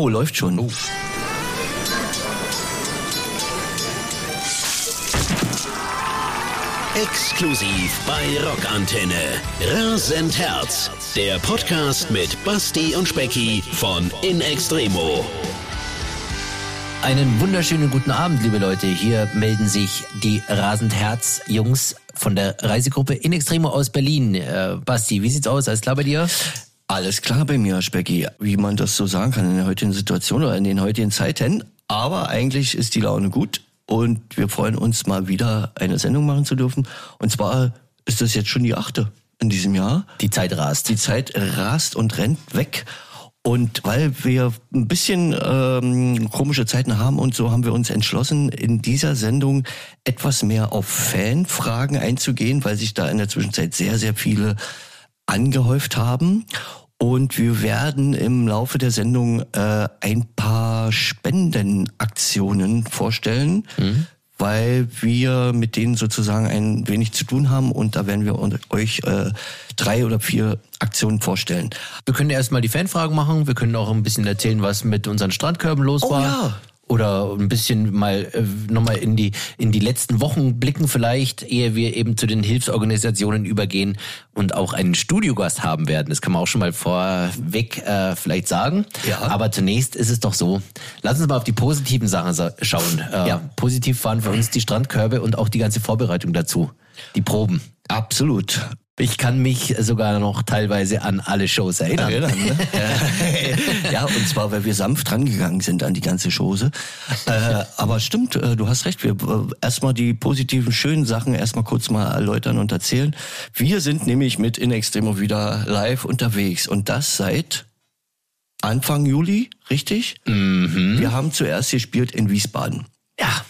Oh, läuft schon. Oh. Exklusiv bei Rockantenne. Rasend Herz. Der Podcast mit Basti und Specki von In Extremo. Einen wunderschönen guten Abend, liebe Leute. Hier melden sich die Rasend Herz Jungs von der Reisegruppe In Extremo aus Berlin. Äh, Basti, wie sieht's aus? Alles klar bei dir? Alles klar bei mir, Specki. Wie man das so sagen kann in der heutigen Situation oder in den heutigen Zeiten. Aber eigentlich ist die Laune gut und wir freuen uns mal wieder eine Sendung machen zu dürfen. Und zwar ist das jetzt schon die achte in diesem Jahr. Die Zeit rast. Die Zeit rast und rennt weg. Und weil wir ein bisschen ähm, komische Zeiten haben und so haben wir uns entschlossen, in dieser Sendung etwas mehr auf Fanfragen einzugehen, weil sich da in der Zwischenzeit sehr, sehr viele angehäuft haben. Und wir werden im Laufe der Sendung äh, ein paar Spendenaktionen vorstellen, mhm. weil wir mit denen sozusagen ein wenig zu tun haben und da werden wir euch äh, drei oder vier Aktionen vorstellen. Wir können erstmal die Fanfragen machen, wir können auch ein bisschen erzählen, was mit unseren Strandkörben los oh, war. Ja oder ein bisschen mal äh, nochmal in die in die letzten Wochen blicken vielleicht, ehe wir eben zu den Hilfsorganisationen übergehen und auch einen Studiogast haben werden. Das kann man auch schon mal vorweg äh, vielleicht sagen. Ja. Aber zunächst ist es doch so, lass uns mal auf die positiven Sachen schauen. Äh, ja. Positiv waren für uns die Strandkörbe und auch die ganze Vorbereitung dazu. Die Proben. Absolut. Ich kann mich sogar noch teilweise an alle Shows erinnern. erinnern ne? ja, und zwar, weil wir sanft rangegangen sind an die ganze Chose. Äh, aber stimmt, äh, du hast recht. Wir äh, erstmal die positiven, schönen Sachen erstmal kurz mal erläutern und erzählen. Wir sind nämlich mit In Extremo wieder live unterwegs und das seit Anfang Juli, richtig? Mhm. Wir haben zuerst gespielt in Wiesbaden. Ja,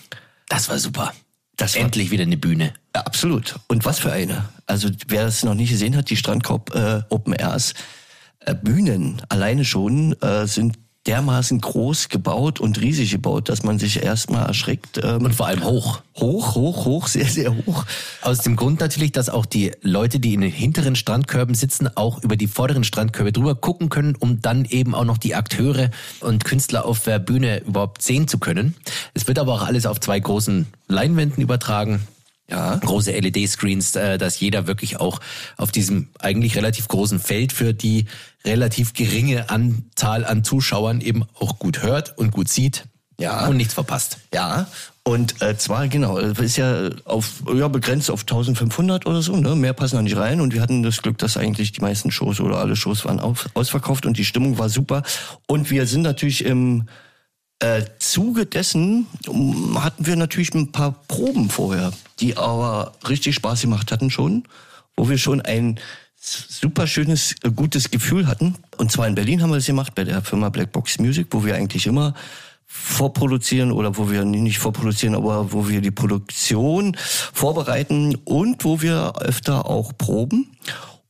das war super. Das Endlich wieder eine Bühne. Ja, absolut. Und was für eine. Also wer das noch nicht gesehen hat, die Strandkorb äh, Open Airs äh, Bühnen alleine schon äh, sind dermaßen groß gebaut und riesig gebaut, dass man sich erstmal erschreckt. Ähm, und vor allem hoch. Hoch, hoch, hoch, sehr, sehr hoch. Aus dem Grund natürlich, dass auch die Leute, die in den hinteren Strandkörben sitzen, auch über die vorderen Strandkörbe drüber gucken können, um dann eben auch noch die Akteure und Künstler auf der Bühne überhaupt sehen zu können. Es wird aber auch alles auf zwei großen Leinwänden übertragen ja. große LED-Screens, äh, dass jeder wirklich auch auf diesem eigentlich relativ großen Feld für die relativ geringe Anzahl an Zuschauern eben auch gut hört und gut sieht. Ja. Und nichts verpasst. Ja. Und äh, zwar genau, ist ja auf ja begrenzt auf 1500 oder so, ne? Mehr passen da nicht rein und wir hatten das Glück, dass eigentlich die meisten Shows oder alle Shows waren auf, ausverkauft und die Stimmung war super und wir sind natürlich im äh, Zuge dessen um, hatten wir natürlich ein paar Proben vorher, die aber richtig Spaß gemacht hatten schon, wo wir schon ein super schönes, äh, gutes Gefühl hatten. Und zwar in Berlin haben wir das gemacht bei der Firma Black Box Music, wo wir eigentlich immer vorproduzieren oder wo wir nicht vorproduzieren, aber wo wir die Produktion vorbereiten und wo wir öfter auch proben.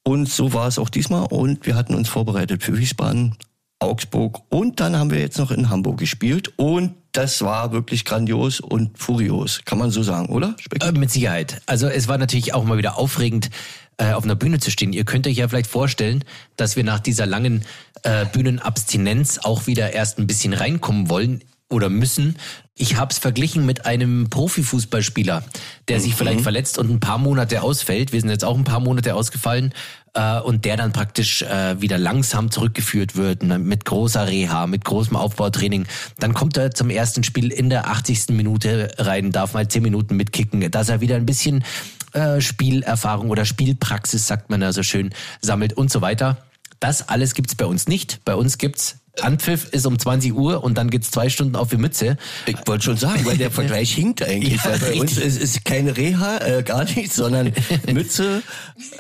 Und so war es auch diesmal und wir hatten uns vorbereitet für Wiesbaden, Augsburg und dann haben wir jetzt noch in Hamburg gespielt und das war wirklich grandios und furios, kann man so sagen, oder? Äh, mit Sicherheit. Also es war natürlich auch mal wieder aufregend, äh, auf einer Bühne zu stehen. Ihr könnt euch ja vielleicht vorstellen, dass wir nach dieser langen äh, Bühnenabstinenz auch wieder erst ein bisschen reinkommen wollen oder müssen. Ich habe es verglichen mit einem Profifußballspieler, der sich mhm. vielleicht verletzt und ein paar Monate ausfällt. Wir sind jetzt auch ein paar Monate ausgefallen äh, und der dann praktisch äh, wieder langsam zurückgeführt wird ne, mit großer Reha, mit großem Aufbautraining. Dann kommt er zum ersten Spiel in der 80. Minute rein, darf mal 10 Minuten mitkicken, dass er wieder ein bisschen äh, Spielerfahrung oder Spielpraxis, sagt man da so schön, sammelt und so weiter. Das alles gibt's bei uns nicht. Bei uns gibt's Anpfiff ist um 20 Uhr und dann geht's zwei Stunden auf die Mütze. Ich wollte schon sagen, weil der Vergleich hinkt eigentlich. Ja, bei uns ist, ist keine Reha, äh, gar nichts, sondern Mütze,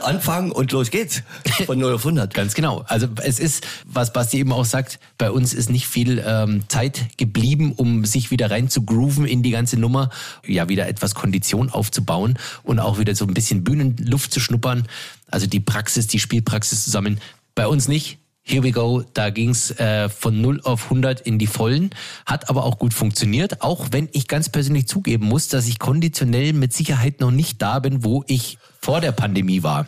anfangen und los geht's. Von 0 auf 100. Ganz genau. Also es ist, was Basti eben auch sagt, bei uns ist nicht viel ähm, Zeit geblieben, um sich wieder rein zu grooven in die ganze Nummer, ja wieder etwas Kondition aufzubauen und auch wieder so ein bisschen Bühnenluft zu schnuppern. Also die Praxis, die Spielpraxis zusammen. Bei uns nicht Here we go, da ging's äh, von 0 auf 100 in die Vollen, hat aber auch gut funktioniert, auch wenn ich ganz persönlich zugeben muss, dass ich konditionell mit Sicherheit noch nicht da bin, wo ich vor der Pandemie war.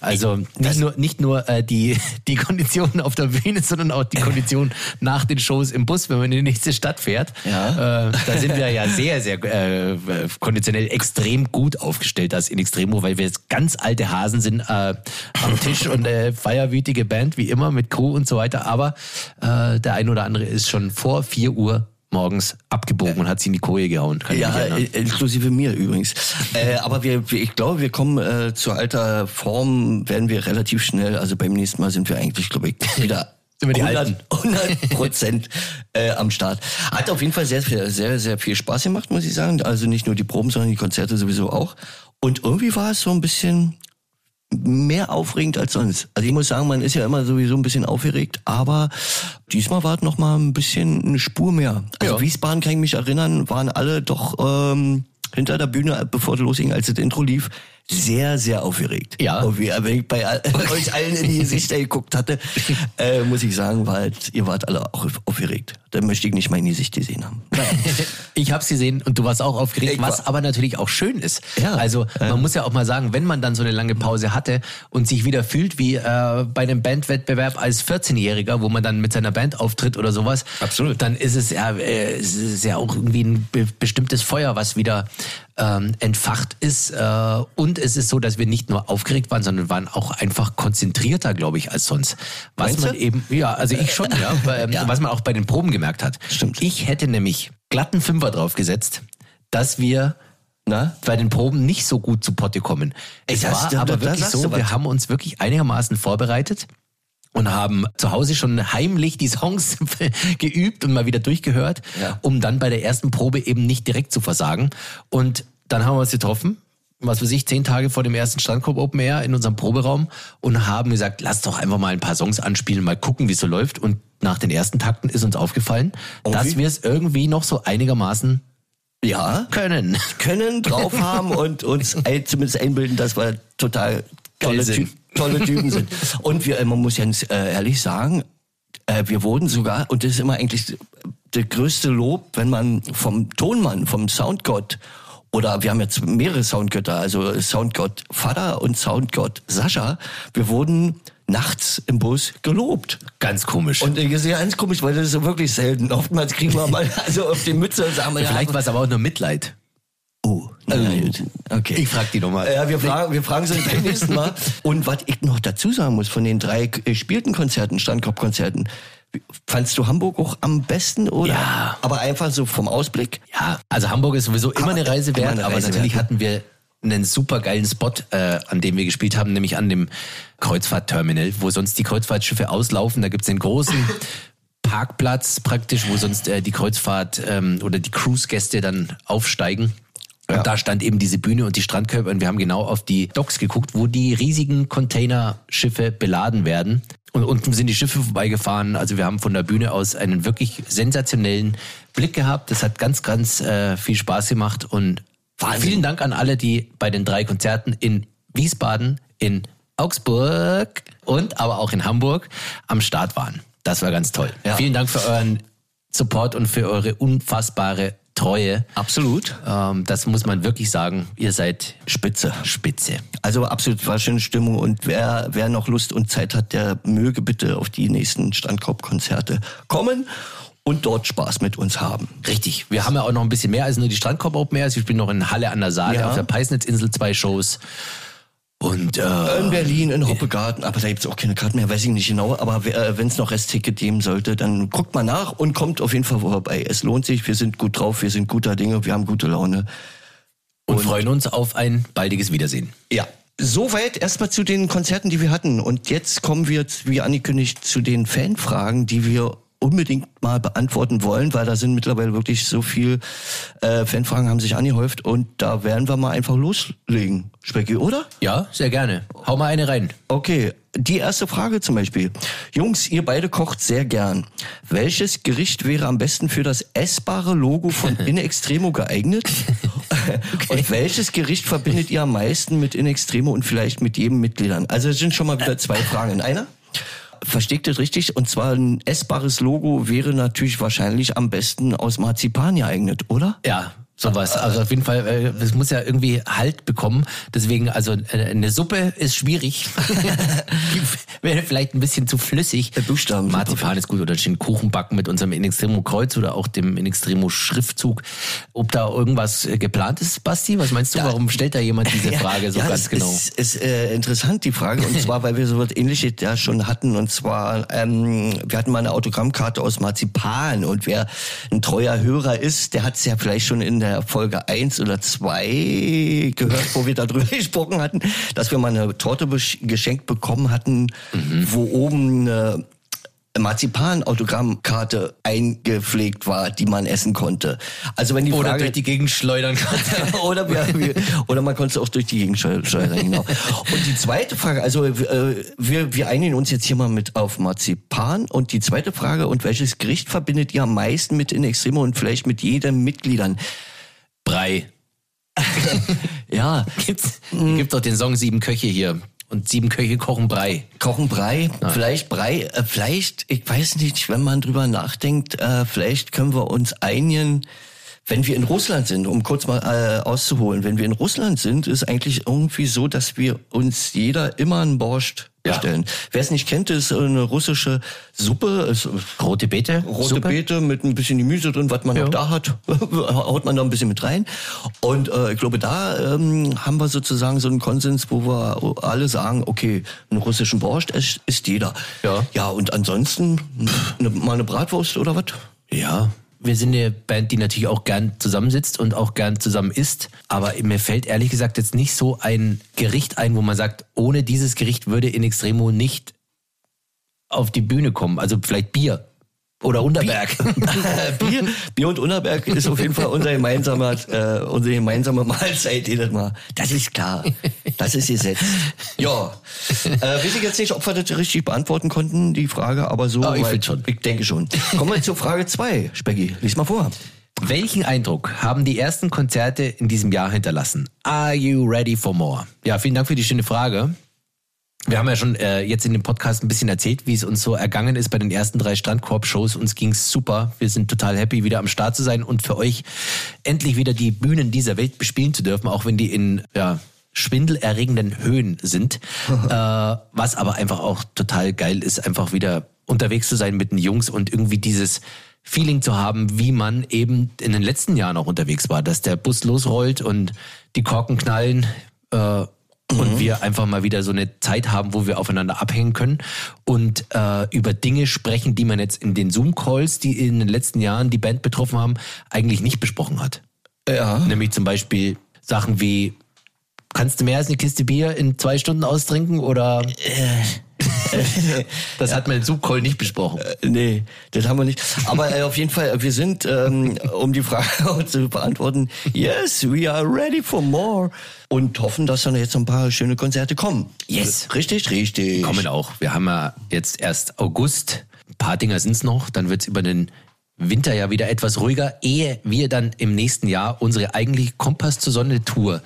Also nicht nur, nicht nur äh, die, die Konditionen auf der Bühne, sondern auch die Konditionen nach den Shows im Bus, wenn man in die nächste Stadt fährt. Ja. Äh, da sind wir ja sehr, sehr äh, konditionell extrem gut aufgestellt als in Extremo, weil wir jetzt ganz alte Hasen sind äh, am Tisch und äh, feierwütige Band wie immer mit Crew und so weiter. Aber äh, der ein oder andere ist schon vor 4 Uhr morgens abgebogen und hat sie in die Koje gehauen. Kann Ja, äh, inklusive mir übrigens. Äh, aber wir, ich glaube, wir kommen äh, zu alter Form, werden wir relativ schnell, also beim nächsten Mal sind wir eigentlich, glaube ich, wieder Sind die 100, Alten. 100 Prozent äh, am Start. Hat auf jeden Fall sehr, sehr, sehr viel Spaß gemacht, muss ich sagen. Also nicht nur die Proben, sondern die Konzerte sowieso auch. Und irgendwie war es so ein bisschen mehr aufregend als sonst. Also ich muss sagen, man ist ja immer sowieso ein bisschen aufgeregt, aber diesmal war es noch mal ein bisschen eine Spur mehr. Also Ja. Wiesbaden kann ich mich erinnern, waren alle doch ähm, hinter der Bühne, bevor es losging, als das Intro lief, sehr, sehr aufgeregt. Ja. Und wie, wenn ich bei all- euch allen in die Gesichter geguckt hatte, äh, muss ich sagen, war halt, ihr wart alle auch aufgeregt. Da möchte ich nicht mal in die Gesicht gesehen haben. Ich hab's gesehen und du warst auch aufgeregt, Ich was war- aber natürlich auch schön ist. Ja. Also man Ja. muss ja auch mal sagen, wenn man dann so eine lange Pause hatte und sich wieder fühlt wie äh, bei einem Bandwettbewerb als 14-Jähriger, wo man dann mit seiner Band auftritt oder sowas, Absolut. dann ist es ja, äh, es ist ja auch irgendwie ein be bestimmtes Feuer, was wieder ähm, entfacht ist. Äh, und es ist so, dass wir nicht nur aufgeregt waren, sondern waren auch einfach konzentrierter, glaube ich, als sonst. Was Meinst man du? eben, ja, also ich schon, ja, Ja. was man auch bei den Proben gemerkt hat. Stimmt. Ich hätte nämlich glatten Fünfer draufgesetzt, dass wir Na? bei den Proben nicht so gut zu Potte kommen. Es Das- war aber wirklich so, wir haben uns wirklich einigermaßen vorbereitet und haben zu Hause schon heimlich die Songs geübt und mal wieder durchgehört, Ja. um dann bei der ersten Probe eben nicht direkt zu versagen. Und dann haben wir uns getroffen, was weiß ich, zehn Tage vor dem ersten Strandkorb Open Air in unserem Proberaum und haben gesagt, lass doch einfach mal ein paar Songs anspielen, mal gucken, wie es so läuft. Und nach den ersten Takten ist uns aufgefallen, Und dass wir es irgendwie noch so einigermaßen Ja. können. können, drauf haben und uns zumindest einbilden, dass wir total tolle, Ty tolle Typen sind. Und wir, man muss ganz äh, ehrlich sagen, äh, wir wurden sogar, und das ist immer eigentlich der größte Lob, wenn man vom Tonmann, vom Soundgott, oder wir haben jetzt mehrere Soundgötter, also Soundgott Vater und Soundgott Sascha, wir wurden nachts im Bus gelobt. Ganz komisch. Und ist ja ganz komisch, weil das ist so wirklich selten. Oftmals kriegen wir mal also auf die Mütze und sagen wir, ja, Vielleicht war es aber auch nur Mitleid. Oh, na, gut. Okay. Ich frag die nochmal. Ja, wir fragen, wir fragen sie beim nächsten Mal. Und was ich noch dazu sagen muss, von den drei äh, gespielten Konzerten, Standkorb-Konzerten, fandst du Hamburg auch am besten oder? Ja. Aber einfach so vom Ausblick? Ja, also Hamburg ist sowieso immer Aber eine Reise wert, eine aber Reise natürlich wert, hatten wir einen super geilen Spot, äh, an dem wir gespielt haben, nämlich an dem Kreuzfahrtterminal, wo sonst die Kreuzfahrtschiffe auslaufen. Da gibt's den großen Parkplatz praktisch, wo sonst äh, die Kreuzfahrt ähm, oder die Cruise-Gäste dann aufsteigen. Ja. Und da stand eben diese Bühne und die Strandkörper und wir haben genau auf die Docks geguckt, wo die riesigen Containerschiffe beladen werden. Und unten sind die Schiffe vorbeigefahren. Also wir haben von der Bühne aus einen wirklich sensationellen Blick gehabt. Das hat ganz, ganz äh, viel Spaß gemacht. Und Wahnsinn. vielen Dank an alle, die bei den drei Konzerten in Wiesbaden, in Augsburg und aber auch in Hamburg am Start waren. Das war ganz toll. Ja. Vielen Dank für euren Support und für eure unfassbare Treue. Absolut. Ähm, das muss man wirklich sagen. Ihr seid Spitze. spitze. Also absolut war schöne Stimmung und wer, wer noch Lust und Zeit hat, der möge bitte auf die nächsten Strandkorb-Konzerte kommen und dort Spaß mit uns haben. Richtig. Wir haben ja auch noch ein bisschen mehr als nur die Strandkorb Open Airs. Wir spielen noch in Halle an der Saale Ja. auf der Peisnitzinsel zwei Shows. Und äh, In Berlin, in Hoppegarten, aber da gibt's auch keine Karten mehr, weiß ich nicht genau. Aber äh, wenn es noch Restticket geben sollte, dann guckt mal nach und kommt auf jeden Fall vorbei. Es lohnt sich, wir sind gut drauf, wir sind guter Dinge, wir haben gute Laune. und freuen uns auf ein baldiges Wiedersehen. Ja. Soweit erstmal zu den Konzerten, die wir hatten. Und jetzt kommen wir, wie angekündigt, zu den Fanfragen, die wir unbedingt mal beantworten wollen, weil da sind mittlerweile wirklich so viel äh, Fanfragen haben sich angehäuft und da werden wir mal einfach loslegen, Specki, oder? Ja, sehr gerne. Hau mal eine rein. Okay, die erste Frage zum Beispiel. Jungs, ihr beide kocht sehr gern. Welches Gericht wäre am besten für das essbare Logo von In Extremo geeignet? Und welches Gericht verbindet ihr am meisten mit In Extremo und vielleicht mit jedem Mitgliedern? Also es sind schon mal wieder zwei Fragen in einer. Versteht das richtig? Und zwar ein essbares Logo wäre natürlich wahrscheinlich am besten aus Marzipan geeignet, oder? Ja, sowas. Also auf jeden Fall, äh, es muss ja irgendwie Halt bekommen. Deswegen, also äh, eine Suppe ist schwierig. Wäre vielleicht ein bisschen zu flüssig. Der Buchstaben. Marzipan ist gut oder den Kuchen backen mit unserem In Extremo Kreuz oder auch dem In Extremo Schriftzug. Ob da irgendwas äh, geplant ist, Basti? Was meinst du? Ja. Warum stellt da jemand diese Frage so ja, ganz es genau? Ist, ist äh, interessant die Frage und zwar, weil wir so was Ähnliches ja schon hatten und zwar ähm, wir hatten mal eine Autogrammkarte aus Marzipan und wer ein treuer Hörer ist, der hat es ja vielleicht schon in der Folge eins oder zwei gehört, wo wir darüber gesprochen hatten, dass wir mal eine Torte geschenkt bekommen hatten, Mhm. wo oben eine Marzipan-Autogrammkarte eingepflegt war, die man essen konnte. Also wenn die Oder Frage durch die Gegend schleudern kann. oder, wir, wir, oder man konnte es auch durch die Gegend schleudern, genau. Und die zweite Frage, also äh, wir, wir einigen uns jetzt hier mal mit auf Marzipan. Und die zweite Frage, und welches Gericht verbindet ihr am meisten mit In Extremo und vielleicht mit jedem Mitgliedern? Brei. Ja, Gibt's, gibt doch den Song Sieben Köche hier. Und sieben Köche kochen Brei. Kochen Brei, vielleicht Brei, äh, vielleicht, ich weiß nicht, wenn man drüber nachdenkt, äh, vielleicht können wir uns einigen, wenn wir in Russland sind, um kurz mal äh, auszuholen, wenn wir in Russland sind, ist eigentlich irgendwie so, dass wir uns jeder immer einen Borscht Ja. bestellen. Wer es nicht kennt, ist eine russische Suppe, ist Rote Beete. rote Suppe. Beete mit ein bisschen Gemüse drin, was man Ja. noch da hat, haut man da ein bisschen mit rein. Und äh, ich glaube, da ähm, haben wir sozusagen so einen Konsens, wo wir alle sagen, okay, einen russischen Borscht ist, ist jeder. Ja. Ja, und ansonsten pff, eine, mal eine Bratwurst oder was? Ja. Wir sind eine Band, die natürlich auch gern zusammensitzt und auch gern zusammen isst. Aber mir fällt ehrlich gesagt jetzt nicht so ein Gericht ein, wo man sagt, ohne dieses Gericht würde In Extremo nicht auf die Bühne kommen. Also vielleicht Bier. Oder Unterberg. Bier, Bier und Unterberg ist auf jeden Fall unser gemeinsamer, äh, unsere gemeinsame Mahlzeit jedes Mal. Das ist klar. Das ist gesetzt. Ja. Äh, weiß ich jetzt nicht, ob wir das richtig beantworten konnten, die Frage, aber so. Ah, ich find schon. Ich denke schon. Kommen wir zur Frage zwei, Specki. Lies mal vor. Welchen Eindruck haben die ersten Konzerte in diesem Jahr hinterlassen? Are you ready for more? Ja, vielen Dank für die schöne Frage. Wir haben ja schon äh, jetzt in dem Podcast ein bisschen erzählt, wie es uns so ergangen ist bei den ersten drei Strandkorb-Shows. Uns ging's super. Wir sind total happy, wieder am Start zu sein und für euch endlich wieder die Bühnen dieser Welt bespielen zu dürfen, auch wenn die in ja, schwindelerregenden Höhen sind. äh, was aber einfach auch total geil ist, einfach wieder unterwegs zu sein mit den Jungs und irgendwie dieses Feeling zu haben, wie man eben in den letzten Jahren auch unterwegs war, dass der Bus losrollt und die Korken knallen. Äh, und wir einfach mal wieder so eine Zeit haben, wo wir aufeinander abhängen können und äh, über Dinge sprechen, die man jetzt in den Zoom-Calls, die in den letzten Jahren die Band betroffen haben, eigentlich nicht besprochen hat. Ja. Nämlich zum Beispiel Sachen wie, kannst du mehr als eine Kiste Bier in zwei Stunden austrinken oder... das hat man Zoom-Call nicht besprochen. Nee, das haben wir nicht. Aber äh, auf jeden Fall, wir sind, ähm, um die Frage zu beantworten, yes, we are ready for more. Und hoffen, dass dann jetzt ein paar schöne Konzerte kommen. Yes. Richtig, richtig. kommen auch. Wir haben ja jetzt erst August. Ein paar Dinger sind's noch. Dann wird's über den Winter ja wieder etwas ruhiger, ehe wir dann im nächsten Jahr unsere eigentliche Kompass zur Sonne Tour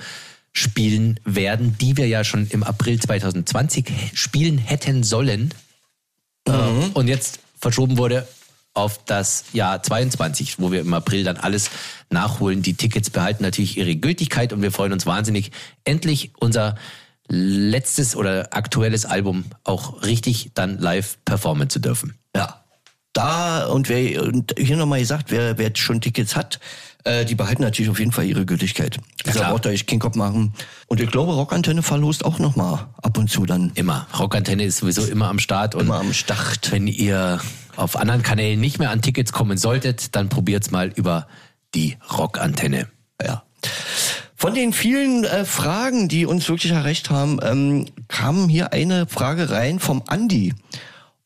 spielen werden, die wir ja schon im April 2020 spielen hätten sollen. Äh, Und jetzt verschoben wurde auf das Jahr 22, wo wir im April dann alles nachholen. Die Tickets behalten natürlich ihre Gültigkeit und wir freuen uns wahnsinnig, endlich unser letztes oder aktuelles Album auch richtig dann live performen zu dürfen. Ja. Da, und wer, und hier nochmal gesagt, wer, wer schon Tickets hat, äh, die behalten natürlich auf jeden Fall ihre Gültigkeit. Also klar. braucht ihr euch keinen Kopf machen. Und ich glaube, Rockantenne verlost auch nochmal ab und zu dann. Immer. Rockantenne ist sowieso immer am Start und Immer am Start. wenn ihr auf anderen Kanälen nicht mehr an Tickets kommen solltet, dann probiert's mal über die Rockantenne. Ja. Von den vielen äh, Fragen, die uns wirklich erreicht haben, ähm, kam hier eine Frage rein vom Andi.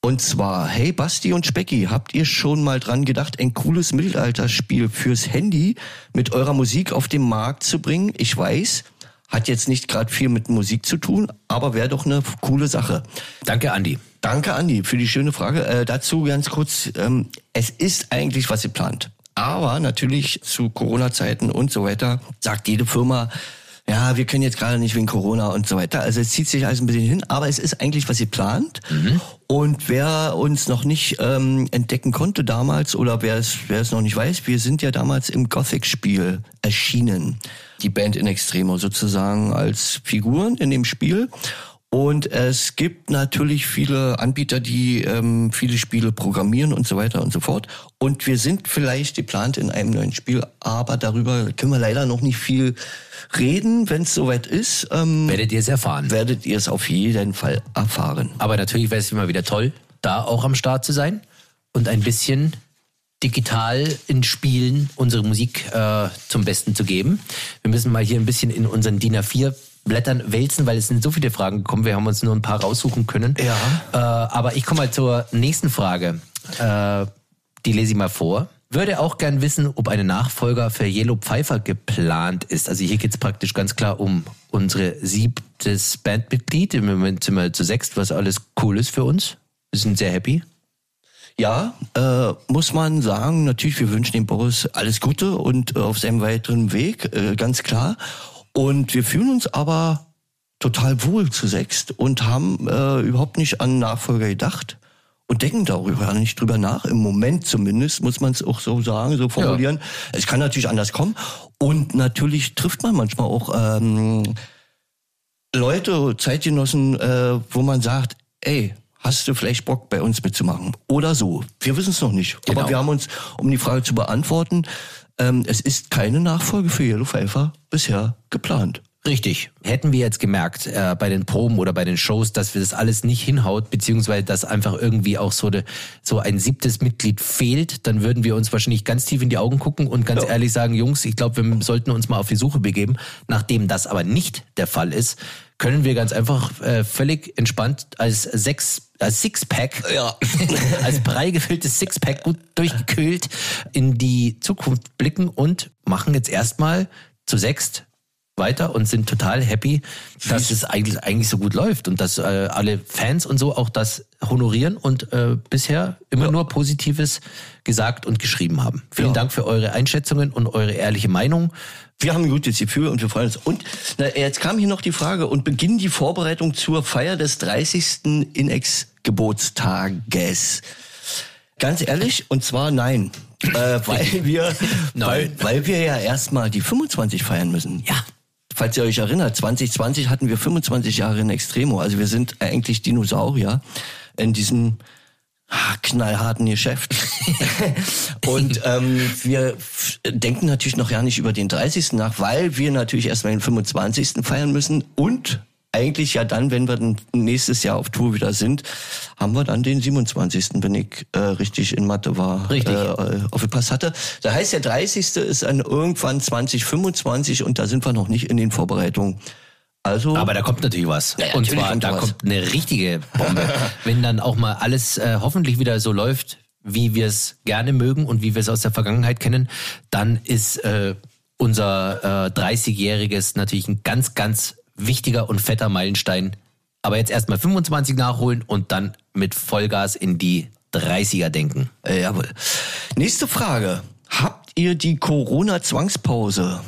Und zwar, hey Basti und Specki, habt ihr schon mal dran gedacht, ein cooles Mittelalterspiel fürs Handy mit eurer Musik auf den Markt zu bringen? Ich weiß, hat jetzt nicht gerade viel mit Musik zu tun, aber wäre doch eine coole Sache. Danke, Andi. Danke, Andi, für die schöne Frage. Äh, dazu ganz kurz, ähm, es ist eigentlich was geplant. Aber natürlich zu Corona-Zeiten und so weiter sagt jede Firma, ja, wir können jetzt gerade nicht wegen Corona und so weiter. Also es zieht sich alles ein bisschen hin, aber es ist eigentlich was geplant. Mhm. Und wer uns noch nicht ähm, entdecken konnte damals oder wer es, wer es noch nicht weiß, wir sind ja damals im Gothic-Spiel erschienen. Die Band in Extremo sozusagen als Figuren in dem Spiel. Und es gibt natürlich viele Anbieter, die ähm, viele Spiele programmieren und so weiter und so fort. Und wir sind vielleicht geplant in einem neuen Spiel, aber darüber können wir leider noch nicht viel reden. Wenn es soweit ist, ähm, werdet ihr es erfahren. Werdet ihr es auf jeden Fall erfahren. Aber natürlich wäre es immer wieder toll, da auch am Start zu sein und ein bisschen digital in Spielen unsere Musik äh, zum Besten zu geben. Wir müssen mal hier ein bisschen in unseren DIN A4 Blättern wälzen, weil es sind so viele Fragen gekommen. Wir haben uns nur ein paar raussuchen können. Ja. Äh, aber ich komme mal zur nächsten Frage. Äh, die lese ich mal vor. Würde auch gern wissen, ob eine Nachfolger für Yellow Pfeiffer geplant ist. Also hier geht es praktisch ganz klar um unsere siebtes Bandmitglied. Im Moment sind wir zu sechst, was alles cool ist für uns. Wir sind sehr happy. Ja, äh, muss man sagen, natürlich, wir wünschen dem Boris alles Gute und äh, auf seinem weiteren Weg, äh, ganz klar. Und wir fühlen uns aber total wohl zu sechst und haben äh, überhaupt nicht an Nachfolger gedacht und denken darüber nicht drüber nach. Im Moment zumindest muss man es auch so sagen, so formulieren. Ja. Es kann natürlich anders kommen. Und natürlich trifft man manchmal auch ähm, Leute, Zeitgenossen, äh, wo man sagt, ey, hast du vielleicht Bock bei uns mitzumachen? Oder so. Wir wissen es noch nicht. Genau. Aber wir haben uns, um die Frage zu beantworten, ähm, es ist keine Nachfolge für Yellow Pfeiffer bisher geplant. Richtig. Hätten wir jetzt gemerkt äh, bei den Proben oder bei den Shows, dass wir das alles nicht hinhaut, beziehungsweise dass einfach irgendwie auch so, de, so ein siebtes Mitglied fehlt, dann würden wir uns wahrscheinlich ganz tief in die Augen gucken und ganz ja. ehrlich sagen, Jungs, ich glaube, wir sollten uns mal auf die Suche begeben. Nachdem das aber nicht der Fall ist, können wir ganz einfach äh, völlig entspannt als sechs als Sixpack, ja. als prall gefülltes Sixpack gut durchgekühlt in die Zukunft blicken und machen jetzt erstmal zu sechst weiter und sind total happy, dass es eigentlich, eigentlich so gut läuft und dass äh, alle Fans und so auch das honorieren und äh, bisher immer ja. nur Positives gesagt und geschrieben haben. Vielen ja. Dank für eure Einschätzungen und eure ehrliche Meinung. Wir haben ein gutes Gefühl und wir freuen uns. Und na, jetzt kam hier noch die Frage und beginnen die Vorbereitung zur Feier des 30. Inex-Geburtstages. Ganz ehrlich, und zwar nein. Äh, weil wir, weil, weil wir ja erstmal die 25 feiern müssen. Ja. Falls ihr euch erinnert, 2020 hatten wir 25 Jahre in Extremo. Also wir sind eigentlich Dinosaurier in diesem ah, knallharten Geschäft. und ähm, wir denken natürlich noch gar nicht über den 30. nach, weil wir natürlich erstmal den 25. feiern müssen und eigentlich ja dann, wenn wir dann nächstes Jahr auf Tour wieder sind, haben wir dann den 27., wenn ich äh, richtig in Mathe war, richtig. Äh, aufgepasst hatte. Da heißt der 30. ist dann irgendwann 2025 und da sind wir noch nicht in den Vorbereitungen. Also, aber da kommt natürlich was. Ja, und zwar, da was. kommt eine richtige Bombe. wenn dann auch mal alles äh, hoffentlich wieder so läuft, wie wir es gerne mögen und wie wir es aus der Vergangenheit kennen, dann ist äh, unser äh, 30-jähriges natürlich ein ganz, ganz wichtiger und fetter Meilenstein. Aber jetzt erstmal 25 nachholen und dann mit Vollgas in die 30er denken. Äh, jawohl. Nächste Frage. Habt ihr die Corona-Zwangspause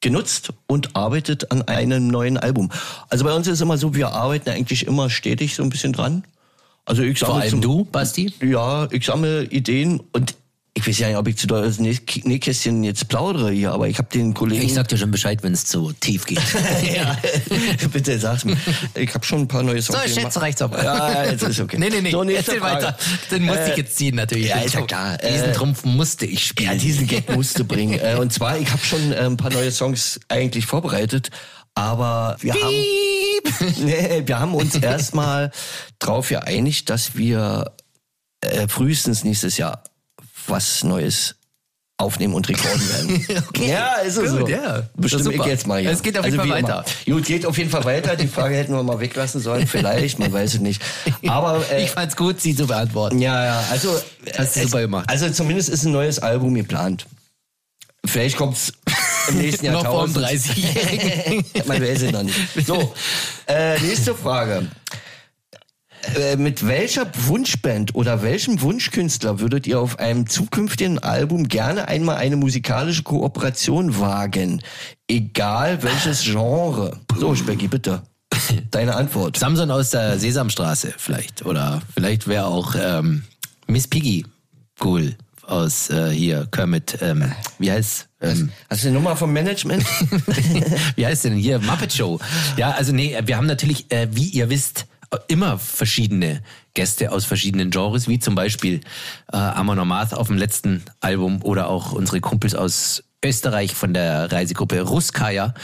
genutzt und arbeitet an einem neuen Album? Also bei uns ist es immer so, wir arbeiten eigentlich immer stetig so ein bisschen dran. Also ich Vor allem zum, du, Basti? Ja, ich sammle Ideen und ich weiß ja nicht, ob ich zu doll das Nähkästchen jetzt plaudere hier, aber ich habe den Kollegen... Ich sag dir schon Bescheid, wenn es zu tief geht. ja, bitte sag's mir. Ich habe schon ein paar neue Songs So, jetzt reicht's aber. Ja, jetzt ist okay. nee, nee, nee, so, Frage. weiter. Den musste äh, ich jetzt ziehen natürlich. Ja, ist ja klar. Diesen äh, Trumpf musste ich spielen. Ja, diesen Gag musste bringen. Äh, und zwar, ich habe schon äh, ein paar neue Songs eigentlich vorbereitet, aber wir Piep. haben... nee, wir haben uns erstmal drauf geeinigt, dass wir äh, frühestens nächstes Jahr was Neues aufnehmen und rekorden werden. okay. Ja, ist es so. Ja. Bestimmt ich jetzt mal. Ja. Es geht auf jeden also Fall weiter. Gut, geht auf jeden Fall weiter. Die Frage hätten wir mal weglassen sollen. Vielleicht, man weiß es nicht. Aber äh, ich fand's gut, sie zu beantworten. Ja, ja. Also hast du super gemacht. Also zumindest ist ein neues Album geplant. Vielleicht kommt's im nächsten Jahr. noch vor dem 30-Jährigen. man weiß es noch nicht. So, äh, nächste Frage. Äh, mit welcher Wunschband oder welchem Wunschkünstler würdet ihr auf einem zukünftigen Album gerne einmal eine musikalische Kooperation wagen? Egal welches Genre. So, Specki, bitte. Deine Antwort. Samson aus der Sesamstraße vielleicht. Oder vielleicht wäre auch ähm, Miss Piggy cool aus äh, hier Kermit. Ähm, wie heißt ähm, Hast du eine Nummer vom Management? wie heißt denn hier Muppet Show? Ja, also nee, wir haben natürlich, äh, wie ihr wisst, immer verschiedene Gäste aus verschiedenen Genres, wie zum Beispiel äh, Amon Amarth auf dem letzten Album oder auch unsere Kumpels aus Österreich von der Reisegruppe Ruskaya.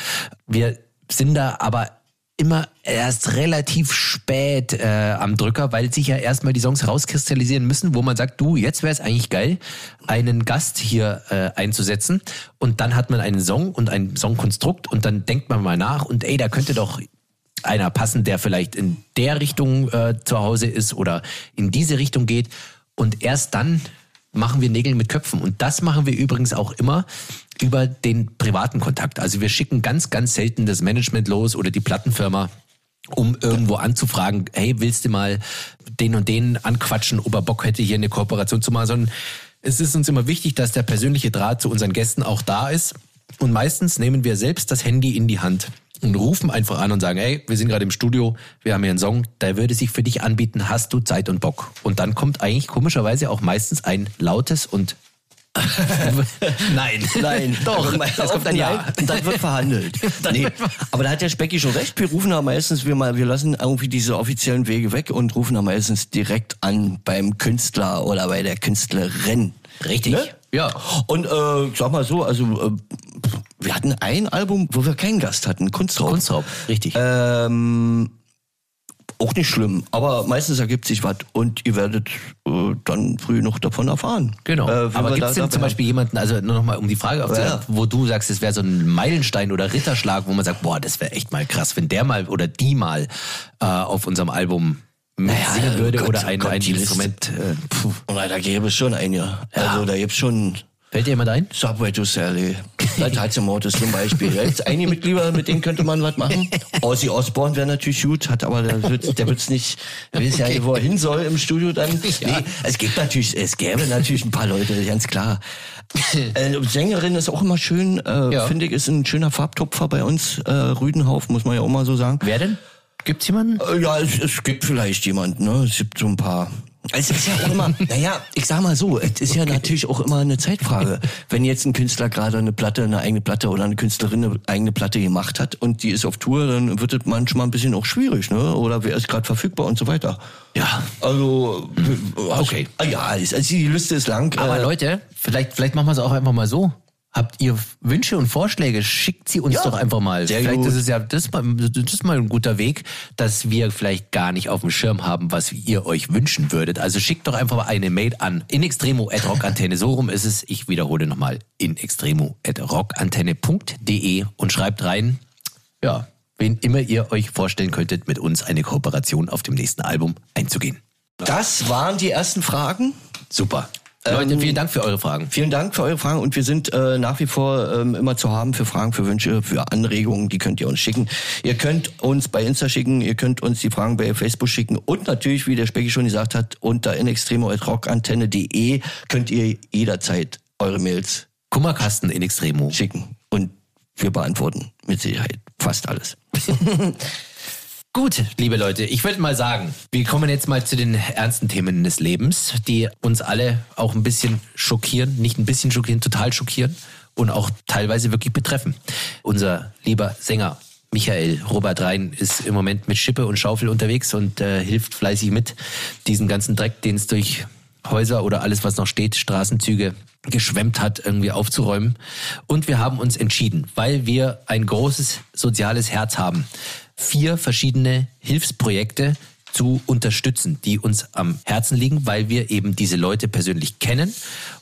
Wir sind da aber immer erst relativ spät äh, am Drücker, weil sich ja erstmal die Songs rauskristallisieren müssen, wo man sagt, du, jetzt wäre es eigentlich geil, einen Gast hier äh, einzusetzen. Und dann hat man einen Song und ein Songkonstrukt und dann denkt man mal nach und ey, da könnte doch einer passen, der vielleicht in der Richtung äh, zu Hause ist oder in diese Richtung geht. Und erst dann machen wir Nägel mit Köpfen. Und das machen wir übrigens auch immer über den privaten Kontakt. Also wir schicken ganz, ganz selten das Management los oder die Plattenfirma um irgendwo anzufragen, hey, willst du mal den und den anquatschen, ob er Bock hätte, hier eine Kooperation zu machen, sondern es ist uns immer wichtig, dass der persönliche Draht zu unseren Gästen auch da ist. Und meistens nehmen wir selbst das Handy in die Hand und rufen einfach an und sagen, hey, wir sind gerade im Studio, wir haben hier einen Song, der würde sich für dich anbieten, hast du Zeit und Bock? Und dann kommt eigentlich komischerweise auch meistens ein lautes und Nein. Nein. Doch. Es kommt ein Ja. Und dann wird verhandelt. nee. Aber da hat der Specki schon recht. Wir rufen da meistens, wir, mal, wir lassen irgendwie diese offiziellen Wege weg und rufen da meistens direkt an beim Künstler oder bei der Künstlerin. Richtig. Ne? Ja. Und äh, ich sag mal so, also äh, wir hatten ein Album, wo wir keinen Gast hatten, Kunstraub. Kunstraub, richtig. Ähm, auch nicht schlimm, aber meistens ergibt sich was und ihr werdet äh, dann früh noch davon erfahren. Genau. Äh, Aber gibt es denn zum Beispiel jemanden, also nur noch mal um die Frage aufzunehmen, Ja. wo du sagst, es wäre so ein Meilenstein oder Ritterschlag, wo man sagt, boah, das wäre echt mal krass, wenn der mal oder die mal äh, auf unserem Album Naja, singen würde Gott, oder ein, Gott, ein. Instrument. Äh, puh. Na, da gäbe es schon eine. Also da gibt's schon Fällt dir jemand ein? Subway to Sally. Mortis zum Beispiel. Da gibt's einige Mitglieder, mit denen könnte man was machen. Ozzy Osbourne wäre natürlich gut, hat aber der wird, der wird's nicht, der weiß ja nicht, wo er hin soll im Studio dann. Nee, es gibt natürlich, es gäbe natürlich ein paar Leute, ganz klar. Äh, Sängerin ist auch immer schön, äh, Ja. finde ich, ist ein schöner Farbtupfer bei uns, äh, Rüdenhauf, muss man ja auch mal so sagen. Wer denn? Gibt's jemanden? Äh, Ja, es, es gibt vielleicht jemanden, ne? Es gibt so ein paar. Es ist ja auch immer, naja, ich sag mal so, es ist ja natürlich auch immer eine Zeitfrage. Wenn jetzt ein Künstler gerade eine Platte, eine eigene Platte oder eine Künstlerin eine eigene Platte gemacht hat und die ist auf Tour, dann wird es manchmal ein bisschen auch schwierig, ne? Oder wer ist gerade verfügbar und so weiter. Ja. Also, Okay. Ah, Ja, also die Liste ist lang. Aber äh, Leute, vielleicht, vielleicht machen wir es auch einfach mal so. Habt ihr Wünsche und Vorschläge? Schickt sie uns Ja, doch einfach mal. vielleicht gut. ist es ja das mal, das ist mal ein guter Weg, dass wir vielleicht gar nicht auf dem Schirm haben, was ihr euch wünschen würdet. Also schickt doch einfach mal eine Mail an inextremo@rockantenne. So rum ist es. Ich wiederhole nochmal inextremo@rockantenne.de und schreibt rein, ja, wen immer ihr euch vorstellen könntet, mit uns eine Kooperation auf dem nächsten Album einzugehen. das waren die ersten Fragen. Super. Leute, vielen Dank für eure Fragen. Vielen Dank für eure Fragen und wir sind äh, nach wie vor ähm, immer zu haben für Fragen, für Wünsche, für Anregungen, die könnt ihr uns schicken. Ihr könnt uns bei Insta schicken, ihr könnt uns die Fragen bei Facebook schicken und natürlich, wie der Specki schon gesagt hat, unter inextremo.rockantenne.de könnt ihr jederzeit eure Mails Kummerkasten in Extremo. schicken und wir beantworten mit Sicherheit fast alles. Gut, liebe Leute, ich würde mal sagen, wir kommen jetzt mal zu den ernsten Themen des Lebens, die uns alle auch ein bisschen schockieren, nicht ein bisschen schockieren, total schockieren und auch teilweise wirklich betreffen. Unser lieber Sänger Michael Robert Rhein ist im Moment mit Schippe und Schaufel unterwegs und äh, hilft fleißig mit, diesen ganzen Dreck, den es durch Häuser oder alles, was noch steht, Straßenzüge geschwemmt hat, irgendwie aufzuräumen. Und wir haben uns entschieden, weil wir ein großes soziales Herz haben, vier verschiedene Hilfsprojekte zu unterstützen, die uns am Herzen liegen, weil wir eben diese Leute persönlich kennen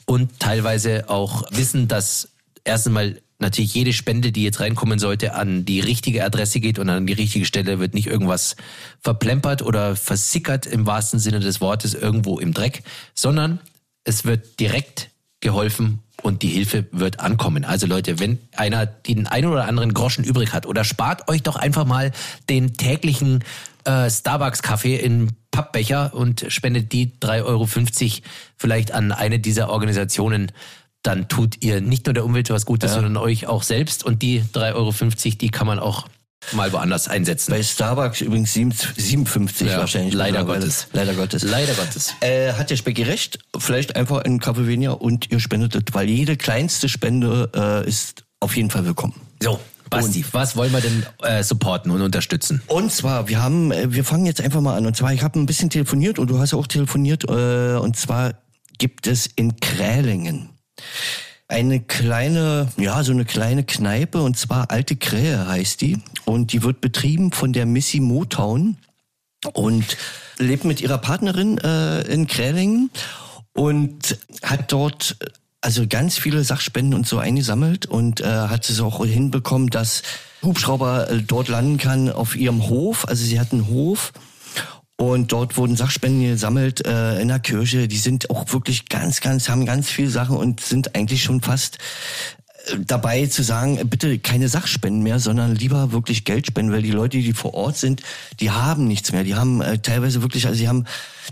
und teilweise auch wissen, dass erst einmal natürlich jede Spende, die jetzt reinkommen sollte, an die richtige Adresse geht und an die richtige Stelle wird nicht irgendwas verplempert oder versickert im wahrsten Sinne des Wortes irgendwo im Dreck, sondern es wird direkt geholfen und die Hilfe wird ankommen. Also Leute, wenn einer den einen oder anderen Groschen übrig hat oder spart euch doch einfach mal den täglichen äh, Starbucks-Kaffee in Pappbecher und spendet die 3,50 Euro vielleicht an eine dieser Organisationen, dann tut ihr nicht nur der Umwelt was Gutes, ja. sondern euch auch selbst. Und die 3,50 Euro, die kann man auch mal woanders einsetzen. Bei Starbucks übrigens 57 ja, wahrscheinlich. Leider Gottes. Leider Gottes. Leider Gottes. Äh, hat der Specki recht? Vielleicht einfach ein Kaffee weniger und ihr spendet, weil jede kleinste Spende äh, ist auf jeden Fall willkommen. So, Basti, und, was wollen wir denn äh, supporten und unterstützen? Und zwar, wir haben, äh, wir fangen jetzt einfach mal an. Und zwar, ich habe ein bisschen telefoniert und du hast auch telefoniert. Äh, und zwar gibt es in Krälingen eine kleine, ja, so eine kleine Kneipe und zwar Alte Krähe heißt die und die wird betrieben von der Missy Motown und lebt mit ihrer Partnerin äh, in Krälingen und hat dort also ganz viele Sachspenden und so eingesammelt und äh, hat es auch hinbekommen, dass Hubschrauber äh, dort landen kann auf ihrem Hof. Also sie hat einen Hof und dort wurden Sachspenden gesammelt äh, in der Kirche. Die sind auch wirklich ganz, ganz, haben ganz viele Sachen und sind eigentlich schon fast äh, dabei zu sagen, bitte keine Sachspenden mehr, sondern lieber wirklich Geld spenden, weil die Leute, die vor Ort sind, die haben nichts mehr. Die haben äh, teilweise wirklich, also sie haben,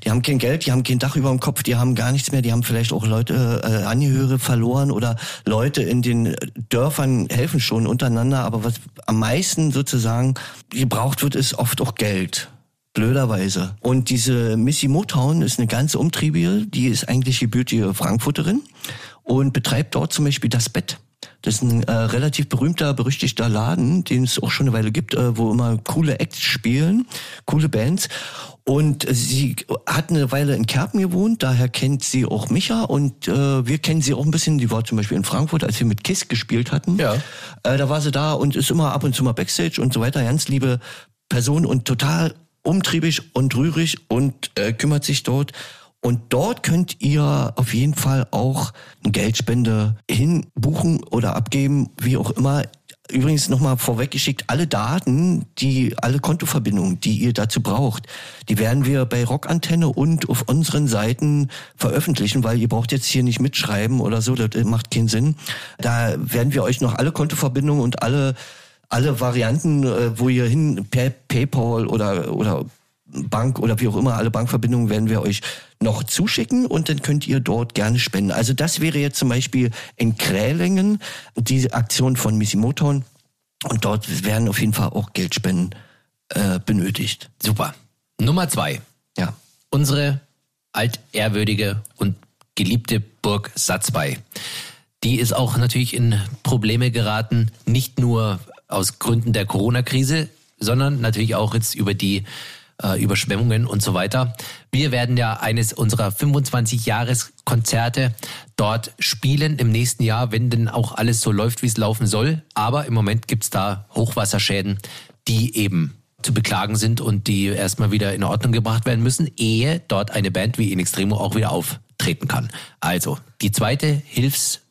die haben kein Geld, die haben kein Dach über dem Kopf, die haben gar nichts mehr, die haben vielleicht auch Leute, äh, Angehörige verloren oder Leute in den Dörfern helfen schon untereinander, aber was am meisten sozusagen gebraucht wird, ist oft auch Geld blöderweise. Und diese Missy Motown ist eine ganz umtriebige, die ist eigentlich gebürtige Frankfurterin und betreibt dort zum Beispiel das Bett. Das ist ein äh, relativ berühmter, berüchtigter Laden, den es auch schon eine Weile gibt, äh, wo immer coole Acts spielen, coole Bands. Und sie hat eine Weile in Kerpen gewohnt, daher kennt sie auch Micha und äh, wir kennen sie auch ein bisschen. Die war zum Beispiel in Frankfurt, als wir mit Kiss gespielt hatten. Ja. Äh, da war sie da und ist immer ab und zu mal Backstage und so weiter. Ganz liebe Person und total umtriebig und rührig und äh, kümmert sich dort. Und dort könnt ihr auf jeden Fall auch eine Geldspende hinbuchen oder abgeben, wie auch immer. Übrigens nochmal vorweggeschickt, alle Daten, die, alle Kontoverbindungen, die ihr dazu braucht, die werden wir bei Rockantenne und auf unseren Seiten veröffentlichen, weil ihr braucht jetzt hier nicht mitschreiben oder so, das macht keinen Sinn. Da werden wir euch noch alle Kontoverbindungen und alle alle Varianten, äh, wo ihr hin per PayPal oder oder Bank oder wie auch immer, alle Bankverbindungen werden wir euch noch zuschicken und dann könnt ihr dort gerne spenden. Also das wäre jetzt zum Beispiel in Krälingen diese Aktion von Missy Motown und dort werden auf jeden Fall auch Geldspenden äh, benötigt. Super. Nummer zwei. Ja. Unsere altehrwürdige und geliebte Burg Satzbei. Die ist auch natürlich in Probleme geraten, nicht nur aus Gründen der Corona-Krise, sondern natürlich auch jetzt über die äh, Überschwemmungen und so weiter. Wir werden ja eines unserer 25-Jahres-Konzerte dort spielen im nächsten Jahr, wenn denn auch alles so läuft, wie es laufen soll. Aber im Moment gibt's da Hochwasserschäden, die eben zu beklagen sind und die erstmal wieder in Ordnung gebracht werden müssen, ehe dort eine Band wie In Extremo auch wieder auftreten kann. Also die zweite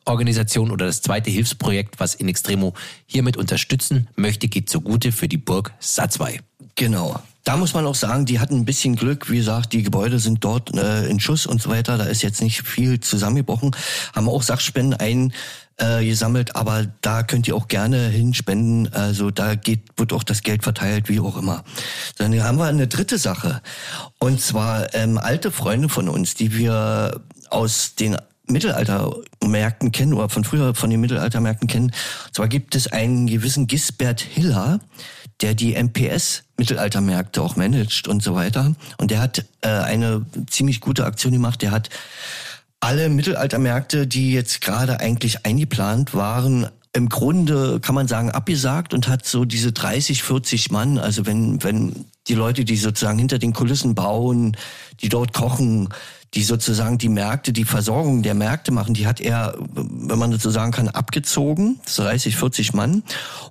Hilfsorganisation oder das zweite Hilfsprojekt, was In Extremo hiermit unterstützen möchte, geht zugute für die Burg Satzwey. Genau. Da muss man auch sagen, die hatten ein bisschen Glück. Wie gesagt, die Gebäude sind dort äh, in Schuss und so weiter. Da ist jetzt nicht viel zusammengebrochen. Haben auch Sachspenden ein äh, aber da könnt ihr auch gerne hinspenden. Also da geht, wird auch das Geld verteilt, wie auch immer. Dann haben wir eine dritte Sache. Und zwar ähm, alte Freunde von uns, die wir aus den Mittelaltermärkten kennen oder von früher von den Mittelaltermärkten kennen. Und zwar gibt es einen gewissen Gisbert Hiller, der die MPS Mittelaltermärkte auch managt und so weiter. Und der hat äh, eine ziemlich gute Aktion gemacht. Der hat alle Mittelaltermärkte, die jetzt gerade eigentlich eingeplant waren, im Grunde kann man sagen abgesagt und hat so diese 30, 40 Mann, also wenn wenn die Leute, die sozusagen hinter den Kulissen bauen, die dort kochen, die sozusagen die Märkte, die Versorgung der Märkte machen, die hat er, wenn man so sagen kann, abgezogen, 30, 40 Mann,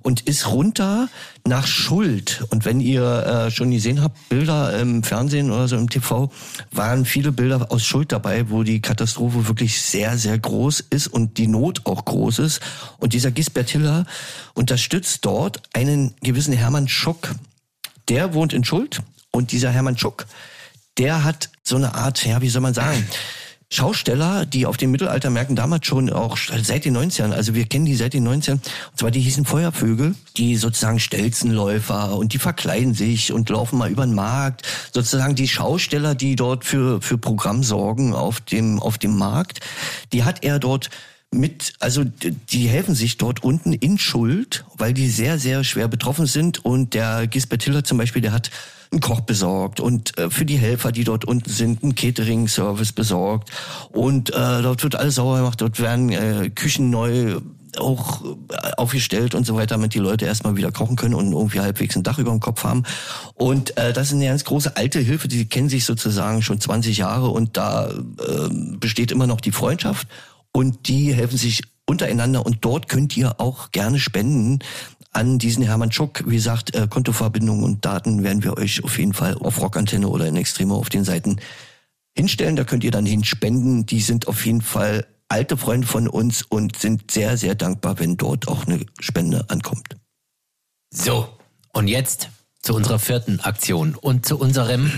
und ist runter nach Schuld. Und wenn ihr äh, schon gesehen habt, Bilder im Fernsehen oder so im TV, waren viele Bilder aus Schuld dabei, wo die Katastrophe wirklich sehr, sehr groß ist und die Not auch groß ist. Und dieser Gisbert Hiller unterstützt dort einen gewissen Hermann Schuck. Der wohnt in Schuld und dieser Hermann Schuck, der hat so eine Art, ja, wie soll man sagen, Schausteller, die auf den Mittelaltermärkten damals schon auch seit den 90ern, also wir kennen die seit den 90ern, und zwar die hießen Feuervögel, die sozusagen Stelzenläufer und die verkleiden sich und laufen mal über den Markt. Sozusagen die Schausteller, die dort für, für Programm sorgen auf dem, auf dem Markt, die hat er dort mit, also die helfen sich dort unten in Schuld, weil die sehr, sehr schwer betroffen sind. Und der Gisbert Hiller zum Beispiel, der hat einen Koch besorgt und äh, für die Helfer, die dort unten sind, einen Catering-Service besorgt. Und äh, dort wird alles sauber gemacht, dort werden äh, Küchen neu auch äh, aufgestellt und so weiter, damit die Leute erstmal wieder kochen können und irgendwie halbwegs ein Dach über dem Kopf haben. Und äh, das ist eine ganz große alte Hilfe, die kennen sich sozusagen schon 20 Jahre und da äh, besteht immer noch die Freundschaft und die helfen sich untereinander und dort könnt ihr auch gerne spenden an diesen Hermann Schuck. Wie gesagt, äh, Kontoverbindungen und Daten werden wir euch auf jeden Fall auf Rockantenne oder in Extremo auf den Seiten hinstellen. Da könnt ihr dann hinspenden. Die sind auf jeden Fall alte Freunde von uns und sind sehr, sehr dankbar, wenn dort auch eine Spende ankommt. So, und jetzt zu unserer vierten Aktion und zu unserem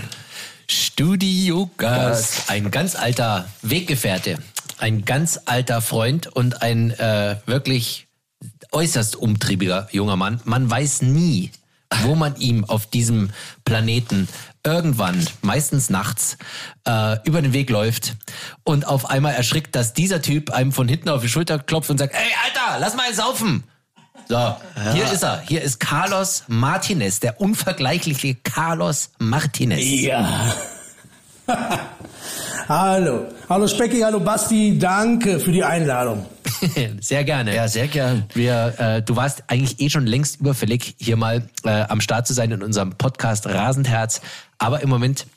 Studiogast. Ein ganz alter Weggefährte ein ganz alter Freund und ein äh, wirklich äußerst umtriebiger junger Mann. Man weiß nie, wo man ihm auf diesem Planeten irgendwann, meistens nachts, äh, über den Weg läuft und auf einmal erschrickt, dass dieser Typ einem von hinten auf die Schulter klopft und sagt, ey Alter, lass mal saufen. So, ja. hier ist er. Hier ist Carlos Martinez, der unvergleichliche Carlos Martinez. Ja. hallo. Hallo Specki, hallo Basti, danke für die Einladung. sehr gerne. Ja, sehr gern. Wir, äh, du warst eigentlich eh schon längst überfällig, hier mal äh, am Start zu sein in unserem Podcast Rasendherz. Aber im Moment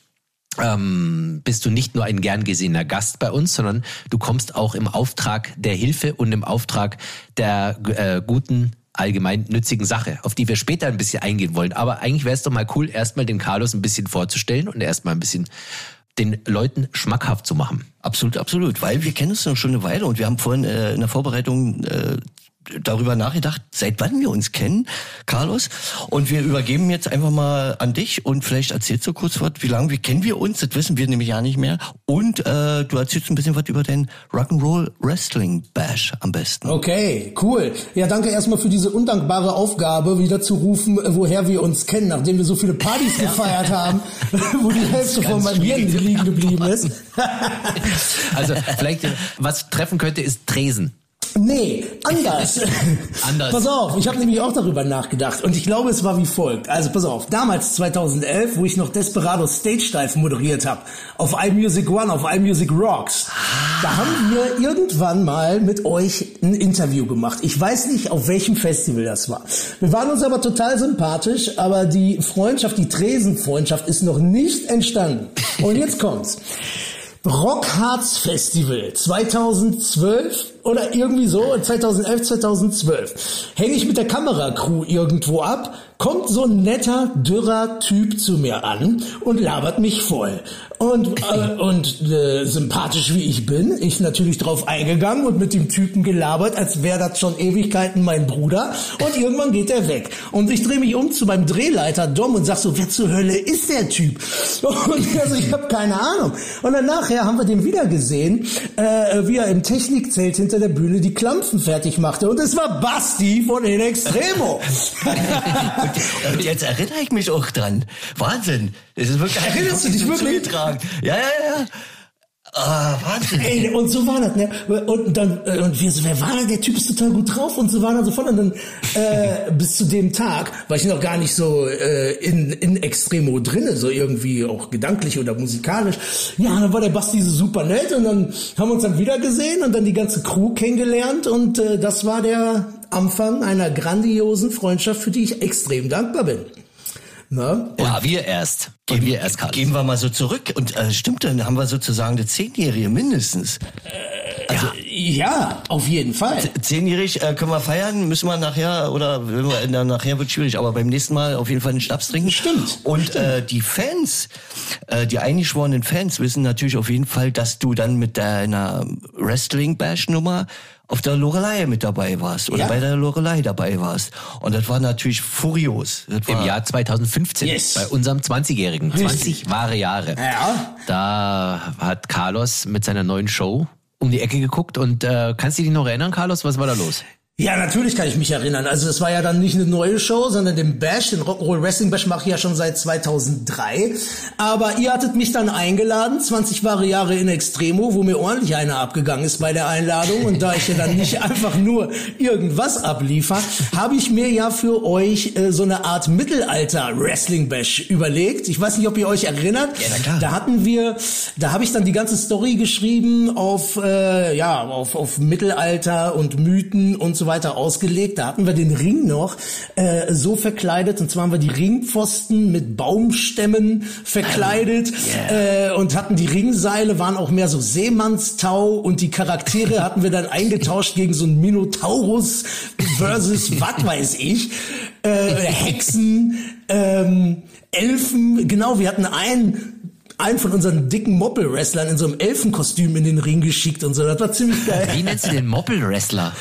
ähm, bist du nicht nur ein gern gesehener Gast bei uns, sondern du kommst auch im Auftrag der Hilfe und im Auftrag der äh, guten allgemein nützigen Sache, auf die wir später ein bisschen eingehen wollen. Aber eigentlich wäre es doch mal cool, erstmal den Carlos ein bisschen vorzustellen und erstmal ein bisschen den Leuten schmackhaft zu machen. Absolut, absolut, weil wir kennen noch schon eine Weile und wir haben vorhin äh, in der Vorbereitung äh, darüber nachgedacht, seit wann wir uns kennen, Carlos. Und wir übergeben jetzt einfach mal an dich und vielleicht erzählst du kurz was, wie lange wir kennen wir uns, das wissen wir nämlich ja nicht mehr. Und äh, du erzählst ein bisschen was über den Rock'n'Roll Wrestling Bash am besten. Okay, cool. Ja, danke erstmal für diese undankbare Aufgabe, wieder zu rufen, woher wir uns kennen, nachdem wir so viele Partys gefeiert haben, wo die Hälfte von meinem Hirn liegen geblieben ist. also vielleicht, was treffen könnte, ist Tresen. Nee, anders. anders. Pass auf, ich habe nämlich auch darüber nachgedacht und ich glaube, es war wie folgt. Also pass auf, damals 2011, wo ich noch Desperado Stage Dive moderiert habe, auf iMusic One, auf iMusic Rocks, da haben wir irgendwann mal mit euch ein Interview gemacht. Ich weiß nicht, auf welchem Festival das war. Wir waren uns aber total sympathisch, aber die Freundschaft, die Tresenfreundschaft ist noch nicht entstanden. Und jetzt kommt's. Rockharz Festival 2012 oder irgendwie so, 2011, 2012. Hänge ich mit der Kameracrew irgendwo ab kommt so ein netter, dürrer Typ zu mir an und labert mich voll. Und, äh, und äh, sympathisch wie ich bin, ich natürlich drauf eingegangen und mit dem Typen gelabert, als wäre das schon Ewigkeiten mein Bruder. Und irgendwann geht er weg. Und ich drehe mich um zu meinem Drehleiter Dom und sag so, wer zur Hölle ist der Typ? Und also ich habe keine Ahnung. Und dann nachher haben wir den wieder gesehen, äh, wie er im Technikzelt hinter der Bühne die Klampfen fertig machte. Und es war Basti von In Extremo. Und, jetzt erinnere ich mich auch dran. Wahnsinn. Das ist wirklich Erinnerst du dich wirklich? Ja, ja, ja. Ah, Wahnsinn. Ey, und so war das, ne? Und dann, äh, und wir so, wer war da? Der Typ ist total gut drauf und so war dann so von. Und dann, äh, bis zu dem Tag war ich noch gar nicht so äh, in, in Extremo drinne, so irgendwie auch gedanklich oder musikalisch. Ja, dann war der Basti so super nett und dann haben wir uns dann wieder gesehen und dann die ganze Crew kennengelernt und äh, das war der Anfang einer grandiosen Freundschaft, für die ich extrem dankbar bin. Na? Ja, wir erst. Gehen wir erst, Karl. Gehen wir mal so zurück. Und äh, stimmt, dann haben wir sozusagen eine Zehnjährige mindestens. Äh, also, ja, ja, auf jeden Fall. Zehnjährig äh, können wir feiern, müssen wir nachher, oder wenn wir, na, nachher wird schwierig, aber beim nächsten Mal auf jeden Fall einen Schnaps trinken. Stimmt. Und stimmt. Äh, die Fans, äh, die eingeschworenen Fans wissen natürlich auf jeden Fall, dass du dann mit deiner Wrestling-Bash-Nummer auf der Lorelei mit dabei warst oder ja. bei der Lorelei dabei warst. Und das war natürlich furios. Im Jahr 2015, yes. bei unserem 20-Jährigen. 20 wahre Jahre. Ja. Da hat Carlos mit seiner neuen Show um die Ecke geguckt und äh, kannst du dich noch erinnern, Carlos? Was war da los? Ja, natürlich kann ich mich erinnern. Also es war ja dann nicht eine neue Show, sondern den Bash, den Rock'n'Roll Wrestling Bash mache ich ja schon seit 2003. Aber ihr hattet mich dann eingeladen, 20 wahre Jahre in Extremo, wo mir ordentlich einer abgegangen ist bei der Einladung. Und da ich ja dann nicht einfach nur irgendwas abliefer, habe ich mir ja für euch äh, so eine Art Mittelalter Wrestling Bash überlegt. Ich weiß nicht, ob ihr euch erinnert. Ja, na klar. Da hatten wir, da habe ich dann die ganze Story geschrieben auf, äh, ja, auf, auf Mittelalter und Mythen und so weiter ausgelegt. Da hatten wir den Ring noch äh, so verkleidet, und zwar haben wir die Ringpfosten mit Baumstämmen verkleidet yeah. äh, und hatten die Ringseile, waren auch mehr so Seemannstau und die Charaktere hatten wir dann eingetauscht gegen so ein Minotaurus versus was weiß ich, äh, Hexen, ähm, Elfen, genau, wir hatten einen einen von unseren dicken Moppel-Wrestlern in so einem Elfenkostüm in den Ring geschickt und so. Das war ziemlich geil. Wie nennst du den Moppel-Wrestler?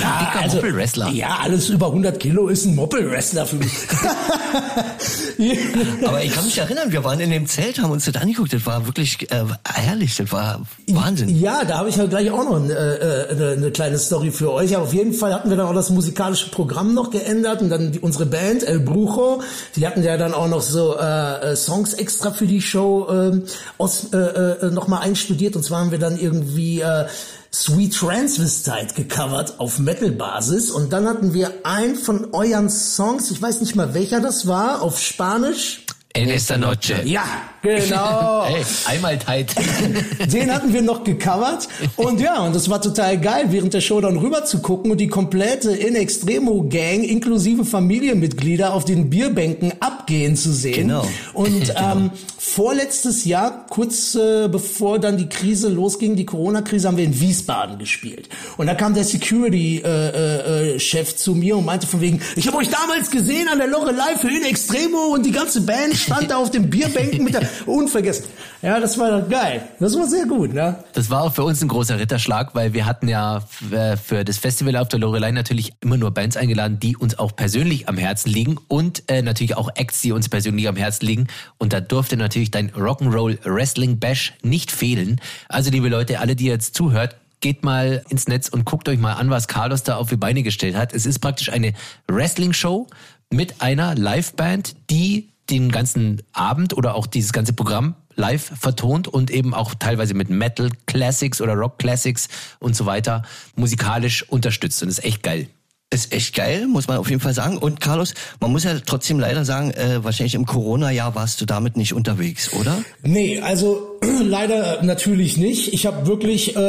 Ja, dicker also, Moppel-Wrestler. Ja, alles über 100 Kilo ist ein Moppel-Wrestler für mich. Aber ich kann mich erinnern, wir waren in dem Zelt, haben uns das angeguckt. Das war wirklich äh, herrlich. Das war Wahnsinn. Ja, da habe ich ja gleich auch noch eine, äh, eine, eine kleine Story für euch. Aber auf jeden Fall hatten wir dann auch das musikalische Programm noch geändert und dann die, unsere Band El Brujo, die hatten ja dann auch noch so äh, äh Songs extra für die Show ähm, aus, äh, äh, nochmal einstudiert. Und zwar haben wir dann irgendwie äh, Sweet Transvestite gecovert auf Metal-Basis. Und dann hatten wir einen von euren Songs, ich weiß nicht mal welcher das war, auf Spanisch. En esta noche. Ja, genau. hey, einmal tight. Den hatten wir noch gecovert. Und ja, und das war total geil, während der Show dann rüber zu gucken und die komplette In Extremo Gang inklusive Familienmitglieder auf den Bierbänken abgehen zu sehen. Genau. Und genau. ähm, vorletztes Jahr, kurz äh, bevor dann die Krise losging, die Corona-Krise, haben wir in Wiesbaden gespielt. Und da kam der Security-Chef äh, äh, äh zu mir und meinte von wegen, ich habe euch damals gesehen an der Lorelei für In Extremo und die ganze Band stand da auf den Bierbänken mit der unvergessen. Ja, das war geil. Das war sehr gut, ne? Das war auch für uns ein großer Ritterschlag, weil wir hatten ja äh, für das Festival auf der Lorelei natürlich immer nur Bands eingeladen, die uns auch persönlich am Herzen liegen und äh, natürlich auch Acts, die uns persönlich am Herzen liegen. Und da durfte natürlich dein Rock'n'Roll Wrestling Bash nicht fehlen. Also liebe Leute, alle, die jetzt zuhört, geht mal ins Netz und guckt euch mal an, was Carlos da auf die Beine gestellt hat. Es ist praktisch eine Wrestling-Show mit einer Liveband, die den ganzen Abend oder auch dieses ganze Programm live vertont und eben auch teilweise mit Metal Classics oder Rock Classics und so weiter musikalisch unterstützt. Und das ist echt geil. Ist echt geil, muss man auf jeden Fall sagen. Und Carlos, man muss ja trotzdem leider sagen, äh, wahrscheinlich im Corona-Jahr warst du damit nicht unterwegs, oder? Nee, also Leider natürlich nicht. Ich habe wirklich äh,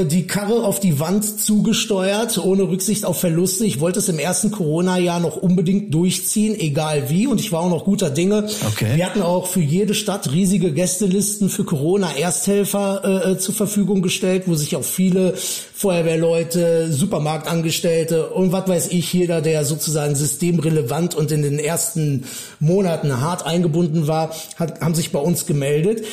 äh, die Karre auf die Wand zugesteuert, ohne Rücksicht auf Verluste. Ich wollte es im ersten Corona-Jahr noch unbedingt durchziehen, egal wie. Und ich war auch noch guter Dinge. Okay. Wir hatten auch für jede Stadt riesige Gästelisten für Corona-Ersthelfer äh, äh zur Verfügung gestellt, wo sich auch viele Feuerwehrleute, Supermarktangestellte und was weiß ich, jeder, der sozusagen systemrelevant und in den ersten Monaten hart eingebunden war, hat, haben sich bei uns gemeldet.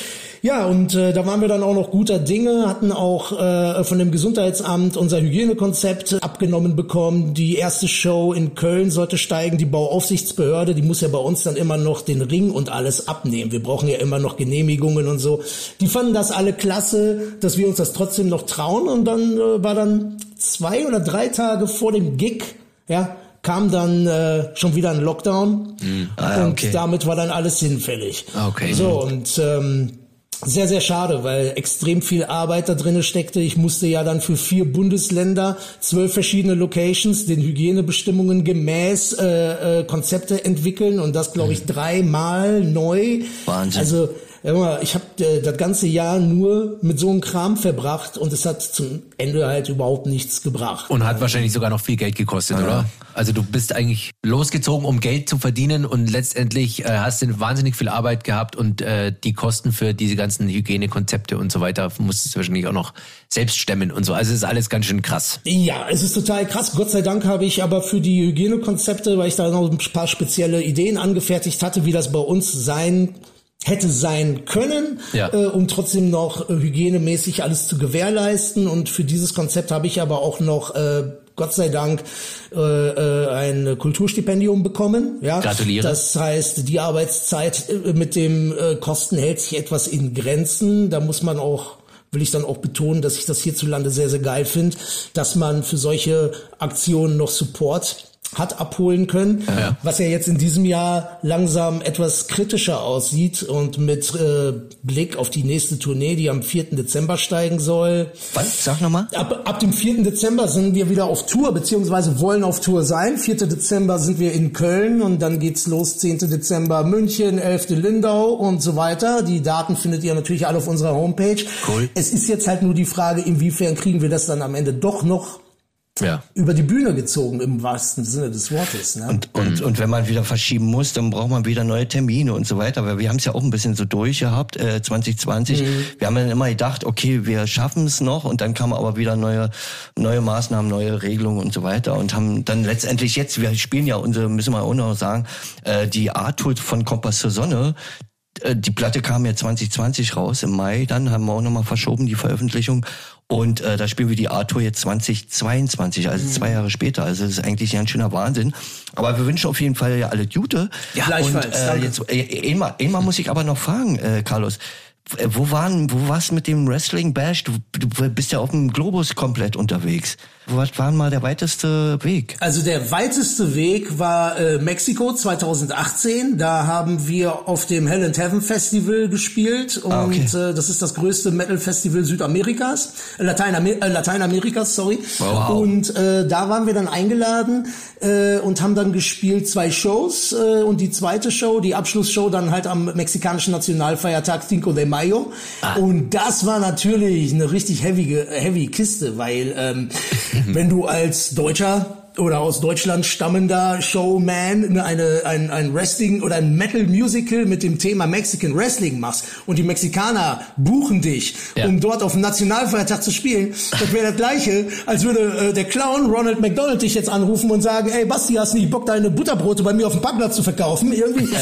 Ja, und äh, da waren wir dann auch noch guter Dinge, hatten auch äh, von dem Gesundheitsamt unser Hygienekonzept abgenommen bekommen. Die erste Show in Köln sollte steigen. Die Bauaufsichtsbehörde, die muss ja bei uns dann immer noch den Ring und alles abnehmen. Wir brauchen ja immer noch Genehmigungen und so. Die fanden das alle klasse, dass wir uns das trotzdem noch trauen. Und dann äh, war dann zwei oder drei Tage vor dem Gig, ja, kam dann äh, schon wieder ein Lockdown mm. ah, okay. und damit war dann alles hinfällig. Okay. So und ähm, sehr, sehr schade, weil extrem viel Arbeit da drinne steckte. Ich musste ja dann für vier Bundesländer, zwölf verschiedene Locations, den Hygienebestimmungen gemäß äh, äh, Konzepte entwickeln und das, glaube ich, mhm. dreimal neu. Wahnsinn. Also ich habe äh, das ganze Jahr nur mit so einem Kram verbracht und es hat zum Ende halt überhaupt nichts gebracht. Und hat wahrscheinlich sogar noch viel Geld gekostet, ja. oder? Also du bist eigentlich losgezogen, um Geld zu verdienen und letztendlich äh, hast du wahnsinnig viel Arbeit gehabt und äh, die Kosten für diese ganzen Hygienekonzepte und so weiter musstest du wahrscheinlich auch noch selbst stemmen und so. Also es ist alles ganz schön krass. Ja, es ist total krass. Gott sei Dank habe ich aber für die Hygienekonzepte, weil ich da noch ein paar spezielle Ideen angefertigt hatte, wie das bei uns sein hätte sein können, ja. äh, um trotzdem noch äh, hygienemäßig alles zu gewährleisten. Und für dieses Konzept habe ich aber auch noch äh, Gott sei Dank äh, äh, ein Kulturstipendium bekommen. Ja, Gratuliere. Das heißt, die Arbeitszeit äh, mit dem äh, Kosten hält sich etwas in Grenzen. Da muss man auch will ich dann auch betonen, dass ich das hierzulande sehr, sehr geil finde, dass man für solche Aktionen noch Support hat abholen können, ja. was ja jetzt in diesem Jahr langsam etwas kritischer aussieht und mit äh, Blick auf die nächste Tournee, die am 4. Dezember steigen soll. Was? Sag nochmal. Ab, ab dem 4. Dezember sind wir wieder auf Tour, beziehungsweise wollen auf Tour sein. 4. Dezember sind wir in Köln und dann geht's los 10. Dezember München, 11. Lindau und so weiter. Die Daten findet ihr natürlich alle auf unserer Homepage. Cool. Es ist jetzt halt nur die Frage, inwiefern kriegen wir das dann am Ende doch noch ja. über die Bühne gezogen im wahrsten Sinne des Wortes. Ne? Und, und, und wenn man wieder verschieben muss, dann braucht man wieder neue Termine und so weiter. Weil wir haben es ja auch ein bisschen so durchgehabt, äh, 2020. Mhm. Wir haben dann immer gedacht, okay, wir schaffen es noch und dann kamen aber wieder neue, neue Maßnahmen, neue Regelungen und so weiter und haben dann letztendlich jetzt, wir spielen ja unsere, müssen wir auch noch sagen, äh, die Art-Tool von Kompass zur Sonne, äh, die Platte kam ja 2020 raus im Mai, dann haben wir auch nochmal verschoben die Veröffentlichung und äh, da spielen wir die Art-Tour jetzt 2022, also mhm. zwei Jahre später. Also das ist eigentlich ein schöner Wahnsinn. Aber wir wünschen auf jeden Fall ja alle Gute. Ja, gleichfalls. Und, äh, jetzt, äh, einmal, einmal muss ich aber noch fragen, äh, Carlos. Äh, wo waren, wo warst mit dem Wrestling Bash? Du, du bist ja auf dem Globus komplett unterwegs. Was war mal der weiteste Weg? Also der weiteste Weg war äh, Mexiko 2018. Da haben wir auf dem Hell and Heaven Festival gespielt und ah, okay. äh, das ist das größte Metal Festival Südamerikas, äh, Lateinamer äh, Lateinamerikas, sorry. Wow. Und äh, da waren wir dann eingeladen äh, und haben dann gespielt zwei Shows äh, und die zweite Show, die Abschlussshow dann halt am mexikanischen Nationalfeiertag Cinco de Mayo. Ah. Und das war natürlich eine richtig heavy, heavy Kiste, weil ähm, wenn du als Deutscher oder aus Deutschland stammender Showman eine, ein, ein Wrestling oder ein Metal Musical mit dem Thema Mexican Wrestling machst und die Mexikaner buchen dich, ja. um dort auf dem Nationalfeiertag zu spielen, das wäre das gleiche, als würde äh, der Clown Ronald McDonald dich jetzt anrufen und sagen, ey Basti, hast du nicht Bock, deine Butterbrote bei mir auf dem Parkplatz zu verkaufen? Irgendwie.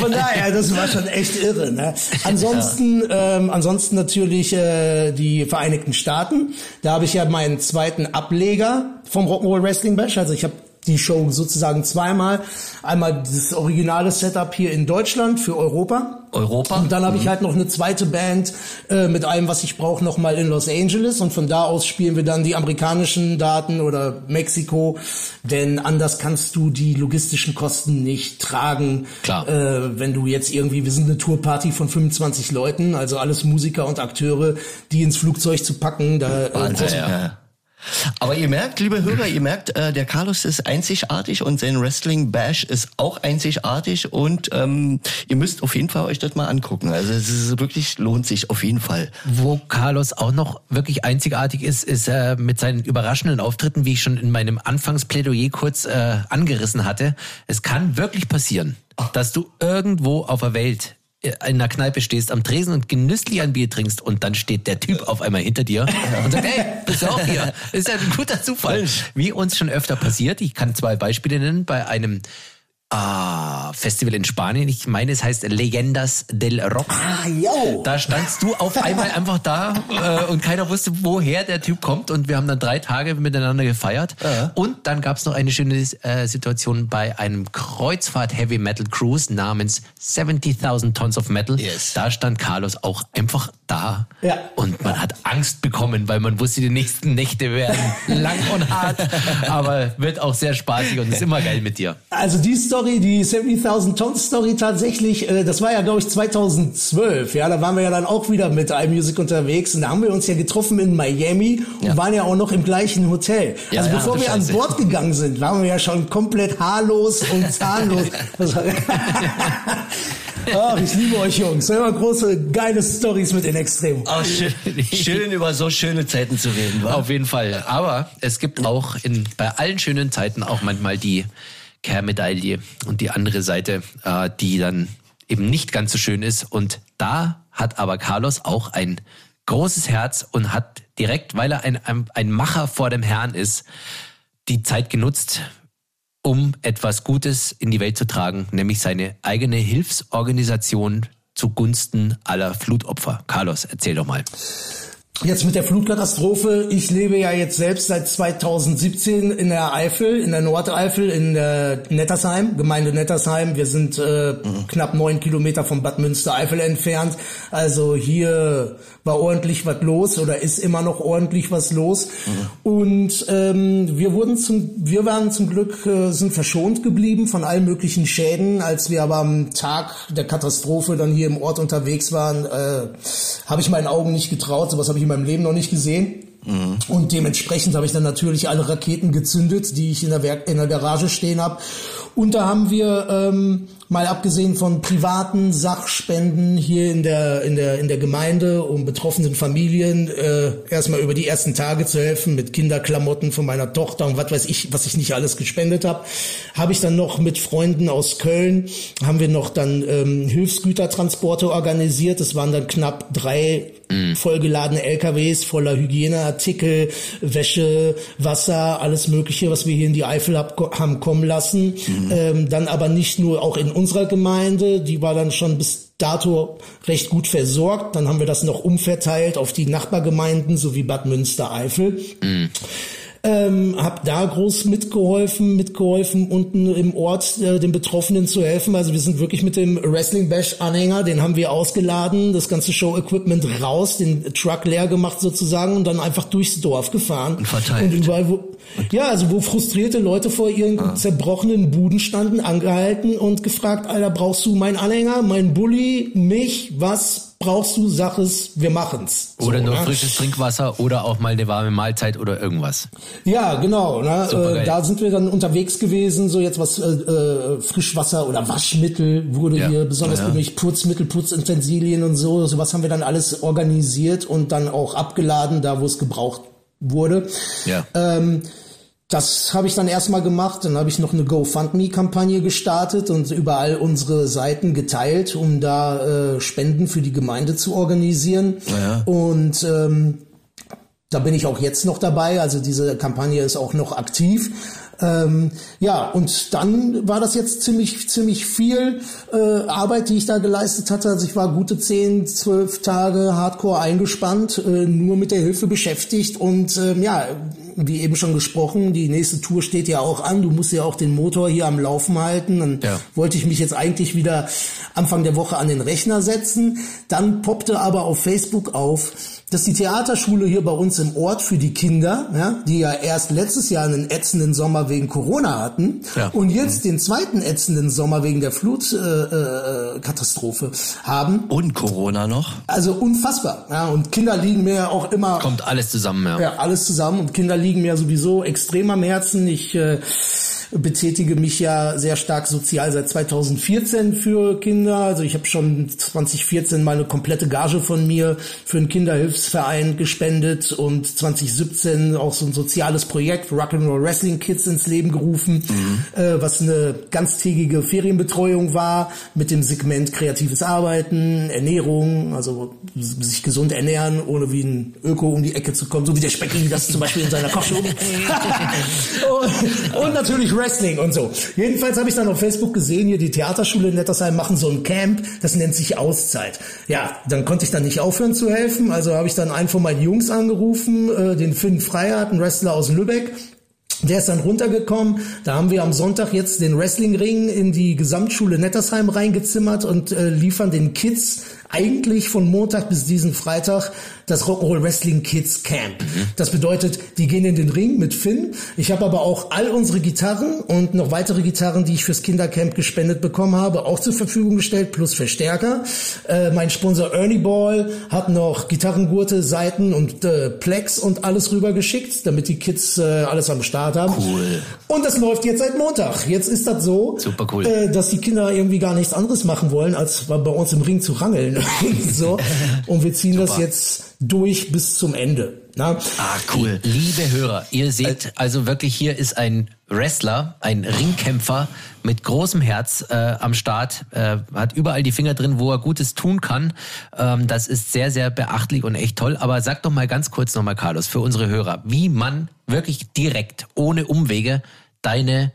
Von daher, das war schon echt irre. Ne? Ansonsten, ähm, ansonsten natürlich äh, die Vereinigten Staaten. Da habe ich ja meinen zweiten zweiten Ableger vom Rock'n'Roll Wrestling Bash. Also ich habe die Show sozusagen zweimal. Einmal das originale Setup hier in Deutschland für Europa. Europa. Und dann habe mhm. ich halt noch eine zweite Band äh, mit allem, was ich brauche, nochmal in Los Angeles. Und von da aus spielen wir dann die amerikanischen Daten oder Mexiko. Denn anders kannst du die logistischen Kosten nicht tragen. Klar. Äh, wenn du jetzt irgendwie, wir sind eine Tourparty von 25 Leuten, also alles Musiker und Akteure, die ins Flugzeug zu packen. Da, äh, äh, ja. Aber ihr merkt, liebe Hörer, ihr merkt, äh, der Carlos ist einzigartig und sein Wrestling Bash ist auch einzigartig und ähm, ihr müsst auf jeden Fall euch das mal angucken. Also es ist wirklich lohnt sich auf jeden Fall. Wo Carlos auch noch wirklich einzigartig ist, ist äh, mit seinen überraschenden Auftritten, wie ich schon in meinem Anfangsplädoyer kurz äh, angerissen hatte. Es kann wirklich passieren, dass du irgendwo auf der Welt in einer Kneipe stehst am Tresen und genüsslich ein Bier trinkst und dann steht der Typ auf einmal hinter dir und sagt, hey, bist du auch hier? Das ist ja ein guter Zufall. Wie uns schon öfter passiert. Ich kann zwei Beispiele nennen. Bei einem Ah, Festival in Spanien. Ich meine, es heißt Leyendas del Rock. Ah, yo. Da standst du auf einmal einfach da äh, und keiner wusste, woher der Typ kommt. Und wir haben dann drei Tage miteinander gefeiert. Ja. Und dann gab es noch eine schöne äh, Situation bei einem Kreuzfahrt Heavy Metal Cruise namens 70.000 Tons of Metal. Yes. Da stand Carlos auch einfach da. Ja. Und man hat Angst bekommen, weil man wusste, die nächsten Nächte werden lang und hart. Aber wird auch sehr spaßig und ist immer geil mit dir. Also die Story Story, die 70.000 Tons Story tatsächlich, äh, das war ja glaube ich 2012, ja, da waren wir ja dann auch wieder mit iMusic unterwegs und da haben wir uns ja getroffen in Miami und ja. waren ja auch noch im gleichen Hotel. Ja, also ja, bevor wir an Bord gegangen sind, waren wir ja schon komplett haarlos und zahnlos. Ach, ich liebe euch Jungs. Immer große, geile Stories mit den Extremen. Oh, schön, schön über so schöne Zeiten zu reden. Wa? Auf jeden Fall. Aber es gibt auch in, bei allen schönen Zeiten auch manchmal die Kehrmedaille und die andere Seite, äh, die dann eben nicht ganz so schön ist. Und da hat aber Carlos auch ein großes Herz und hat direkt, weil er ein, ein, ein Macher vor dem Herrn ist, die Zeit genutzt, um etwas Gutes in die Welt zu tragen, nämlich seine eigene Hilfsorganisation zugunsten aller Flutopfer. Carlos, erzähl doch mal. Jetzt mit der Flutkatastrophe. Ich lebe ja jetzt selbst seit 2017 in der Eifel, in der Nordeifel, in der Nettersheim, Gemeinde Nettersheim. Wir sind äh, mhm. knapp neun Kilometer vom Bad Münstereifel entfernt. Also hier war ordentlich was los oder ist immer noch ordentlich was los. Mhm. Und ähm, wir wurden zum, wir waren zum Glück äh, sind verschont geblieben von allen möglichen Schäden. Als wir aber am Tag der Katastrophe dann hier im Ort unterwegs waren, äh, habe ich meinen Augen nicht getraut. Sowas habe ich meinem Leben noch nicht gesehen. Mhm. Und dementsprechend habe ich dann natürlich alle Raketen gezündet, die ich in der, Werk in der Garage stehen habe. Und da haben wir ähm, mal abgesehen von privaten Sachspenden hier in der in der in der Gemeinde, um betroffenen Familien äh, erstmal über die ersten Tage zu helfen mit Kinderklamotten von meiner Tochter und was weiß ich, was ich nicht alles gespendet habe, habe ich dann noch mit Freunden aus Köln haben wir noch dann ähm, Hilfsgütertransporte organisiert. Es waren dann knapp drei mhm. vollgeladene LKWs voller Hygieneartikel, Wäsche, Wasser, alles Mögliche, was wir hier in die Eifel hab, haben kommen lassen. Mhm. Ähm, dann aber nicht nur auch in unserer Gemeinde, die war dann schon bis dato recht gut versorgt. Dann haben wir das noch umverteilt auf die Nachbargemeinden sowie Bad Münstereifel. Mhm ähm, habe da groß mitgeholfen, mitgeholfen unten im Ort äh, den Betroffenen zu helfen. Also wir sind wirklich mit dem Wrestling Bash Anhänger, den haben wir ausgeladen, das ganze Show Equipment raus, den Truck leer gemacht sozusagen und dann einfach durchs Dorf gefahren und verteilt. Und überall, wo, ja, also wo frustrierte Leute vor ihren ah. zerbrochenen Buden standen, angehalten und gefragt, Alter, brauchst du meinen Anhänger, meinen Bulli, mich, was brauchst du, sag es, wir machen's. So, oder nur ne? frisches Trinkwasser oder auch mal eine warme Mahlzeit oder irgendwas. Ja, genau. Ne? Äh, da sind wir dann unterwegs gewesen, so jetzt was äh, äh Frischwasser oder Waschmittel wurde ja. hier besonders ja, ja. Putzmittel, Putzintensilien und so. Sowas haben wir dann alles organisiert und dann auch abgeladen, da wo es gebraucht wurde. Ja. Ähm, das habe ich dann erstmal gemacht. Dann habe ich noch eine GoFundMe-Kampagne gestartet und überall unsere Seiten geteilt, um da äh, Spenden für die Gemeinde zu organisieren. Ja. Und ähm, da bin ich auch jetzt noch dabei. Also diese Kampagne ist auch noch aktiv. Ähm, ja, und dann war das jetzt ziemlich, ziemlich viel äh, Arbeit, die ich da geleistet hatte. Also ich war gute zehn, zwölf Tage hardcore eingespannt, äh, nur mit der Hilfe beschäftigt. Und ähm, ja, wie eben schon gesprochen, die nächste Tour steht ja auch an. Du musst ja auch den Motor hier am Laufen halten. Dann ja. wollte ich mich jetzt eigentlich wieder Anfang der Woche an den Rechner setzen. Dann poppte aber auf Facebook auf, dass die Theaterschule hier bei uns im Ort für die Kinder, ja, die ja erst letztes Jahr einen ätzenden Sommer wegen Corona hatten ja. und jetzt den zweiten ätzenden Sommer wegen der Flutkatastrophe äh, äh, haben. Und Corona noch? Also unfassbar. Ja, und Kinder liegen mir auch immer. Kommt alles zusammen, ja. Ja, alles zusammen. Und Kinder liegen mir sowieso extrem am Herzen. Ich äh, betätige mich ja sehr stark sozial seit 2014 für Kinder. Also ich habe schon 2014 mal eine komplette Gage von mir für einen Kinderhilfsverein gespendet und 2017 auch so ein soziales Projekt Rock'n'Roll Wrestling Kids ins Leben gerufen, mhm. äh, was eine ganztägige Ferienbetreuung war mit dem Segment kreatives Arbeiten, Ernährung, also sich gesund ernähren, ohne wie ein Öko um die Ecke zu kommen, so wie der Specki das zum Beispiel in seiner Kochshow. und, und natürlich Wrestling und so. Jedenfalls habe ich dann auf Facebook gesehen, hier die Theaterschule in Nettersheim machen so ein Camp, das nennt sich Auszeit. Ja, dann konnte ich dann nicht aufhören zu helfen, also habe ich dann einen von meinen Jungs angerufen, äh, den Finn Freiert, ein Wrestler aus Lübeck, der ist dann runtergekommen. Da haben wir am Sonntag jetzt den Wrestlingring in die Gesamtschule Nettersheim reingezimmert und äh, liefern den Kids eigentlich von Montag bis diesen Freitag das Rock'n'Roll Wrestling Kids Camp. Mhm. Das bedeutet, die gehen in den Ring mit Finn. Ich habe aber auch all unsere Gitarren und noch weitere Gitarren, die ich fürs Kindercamp gespendet bekommen habe, auch zur Verfügung gestellt, plus Verstärker. Äh, mein Sponsor Ernie Ball hat noch Gitarrengurte, Seiten und äh, Plex und alles rübergeschickt, damit die Kids äh, alles am Start haben. Cool. Und das läuft jetzt seit Montag. Jetzt ist das so, Super cool. äh, dass die Kinder irgendwie gar nichts anderes machen wollen, als bei uns im Ring zu rangeln. so. Und wir ziehen Super. das jetzt durch bis zum Ende. Na? Ah, cool. Liebe Hörer, ihr seht also wirklich, hier ist ein Wrestler, ein Ringkämpfer mit großem Herz äh, am Start, äh, hat überall die Finger drin, wo er Gutes tun kann. Ähm, das ist sehr, sehr beachtlich und echt toll. Aber sag doch mal ganz kurz nochmal, Carlos, für unsere Hörer, wie man wirklich direkt, ohne Umwege, deine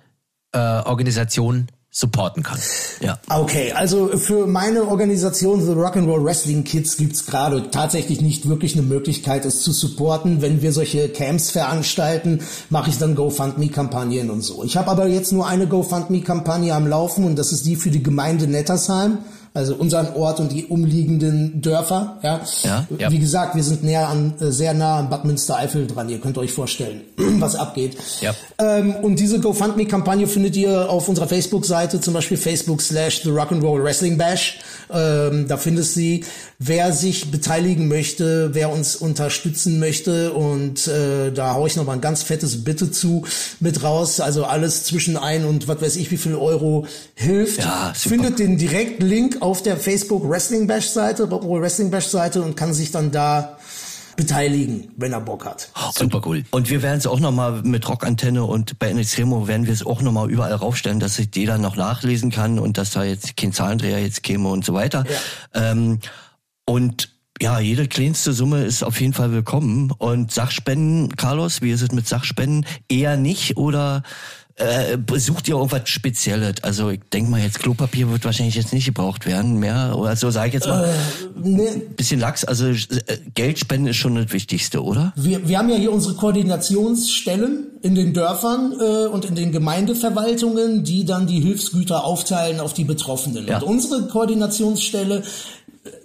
äh, Organisation supporten kann. Ja. Okay, also für meine Organisation The Rock'n'Roll Wrestling Kids gibt's gerade tatsächlich nicht wirklich eine Möglichkeit, es zu supporten. Wenn wir solche Camps veranstalten, mache ich dann GoFundMe-Kampagnen und so. Ich habe aber jetzt nur eine GoFundMe-Kampagne am Laufen und das ist die für die Gemeinde Nettersheim also unseren Ort und die umliegenden Dörfer. Ja, ja, ja. wie gesagt, wir sind näher an, äh, sehr nah an Bad Münstereifel dran. Ihr könnt euch vorstellen, was abgeht. Ja. Ähm, und diese GoFundMe-Kampagne findet ihr auf unserer Facebook-Seite, zum Beispiel Facebook slash The Rock'n'Roll Wrestling Bash. Ähm, da findest sie, wer sich beteiligen möchte, wer uns unterstützen möchte. Und äh, da hau ich noch mal ein ganz fettes Bitte zu mit raus. Also alles zwischen ein und was weiß ich, wie viel Euro hilft. Ja, Findet den direkten Link auf der Facebook Wrestling Bash Seite, Rock'n'Roll Wrestling Bash Seite und kann sich dann da beteiligen, wenn er Bock hat. Super cool. Und wir werden es auch nochmal mit Rockantenne und bei NXtremo werden wir es auch nochmal überall raufstellen, dass sich jeder noch nachlesen kann und dass da jetzt kein Zahlendreher jetzt käme und so weiter. Ja. Ähm, und ja, jede kleinste Summe ist auf jeden Fall willkommen. Und Sachspenden, Carlos, wie ist es mit Sachspenden? Eher nicht oder äh, sucht ihr irgendwas Spezielles? Also ich denke mal jetzt Klopapier wird wahrscheinlich jetzt nicht gebraucht werden mehr. Oder so sage ich jetzt mal. Äh, nee. Bisschen Lachs, also äh, Geldspenden ist schon das Wichtigste, oder? Wir, wir haben ja hier unsere Koordinationsstellen in den Dörfern äh, und in den Gemeindeverwaltungen, die dann die Hilfsgüter aufteilen auf die Betroffenen. Ja. Und unsere Koordinationsstelle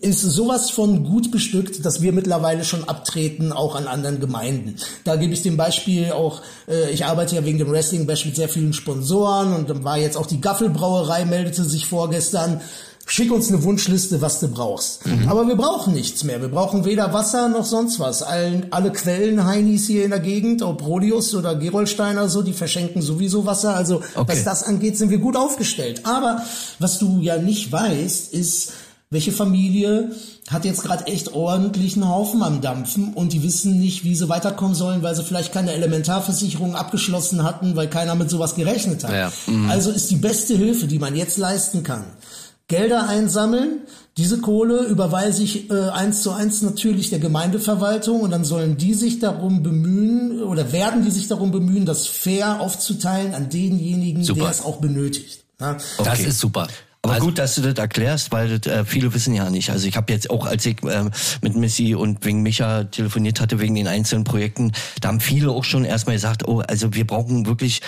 ist sowas von gut bestückt, dass wir mittlerweile schon abtreten, auch an anderen Gemeinden. Da gebe ich dem Beispiel auch, äh, ich arbeite ja wegen dem Wrestling Bash mit sehr vielen Sponsoren und dann war jetzt auch die Gaffelbrauerei, meldete sich vorgestern, schick uns eine Wunschliste, was du brauchst. Mhm. Aber wir brauchen nichts mehr. Wir brauchen weder Wasser noch sonst was. Allen, alle Quellen Heinis hier in der Gegend, ob Rodius oder Gerolsteiner so, die verschenken sowieso Wasser. Also okay. was das angeht, sind wir gut aufgestellt. Aber was du ja nicht weißt, ist, welche Familie hat jetzt gerade echt ordentlichen Haufen am Dampfen und die wissen nicht, wie sie weiterkommen sollen, weil sie vielleicht keine Elementarversicherung abgeschlossen hatten, weil keiner mit sowas gerechnet hat. Ja. Mhm. Also ist die beste Hilfe, die man jetzt leisten kann, Gelder einsammeln, diese Kohle überweise ich äh, eins zu eins natürlich der Gemeindeverwaltung und dann sollen die sich darum bemühen oder werden die sich darum bemühen, das fair aufzuteilen an denjenigen, super. der es auch benötigt. Ja? Okay. Das ist super. Aber also, gut, dass du das erklärst, weil das, äh, viele wissen ja nicht. Also ich habe jetzt auch, als ich ähm, mit Missy und wegen Micha telefoniert hatte, wegen den einzelnen Projekten, da haben viele auch schon erstmal gesagt, oh, also wir brauchen wirklich,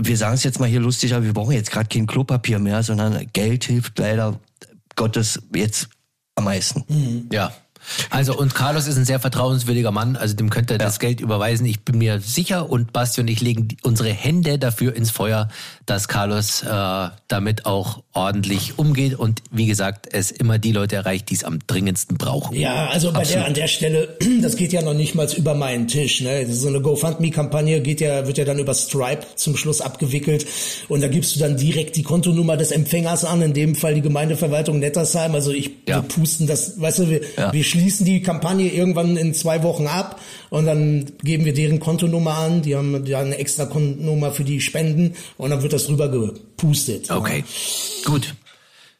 wir sagen es jetzt mal hier lustig, aber wir brauchen jetzt gerade kein Klopapier mehr, sondern Geld hilft leider Gottes jetzt am meisten. Mhm. Ja, also und Carlos ist ein sehr vertrauenswürdiger Mann, also dem könnt ihr ja. das Geld überweisen. Ich bin mir sicher und Basti und ich legen unsere Hände dafür ins Feuer, dass Carlos äh, damit auch ordentlich umgeht und wie gesagt, es immer die Leute erreicht, die es am dringendsten brauchen. Ja, also bei Absolut. der an der Stelle, das geht ja noch nicht mal über meinen Tisch. Ne? So eine GoFundMe-Kampagne geht ja, wird ja dann über Stripe zum Schluss abgewickelt und da gibst du dann direkt die Kontonummer des Empfängers an, in dem Fall die Gemeindeverwaltung Nettersheim. Also ich ja. wir pusten das, weißt du, wir, ja. wir schließen die Kampagne irgendwann in zwei Wochen ab und dann geben wir deren Kontonummer an. Die haben ja eine extra Kontonummer für die Spenden und dann wird das drüber gepustet. Okay, ja. Gut.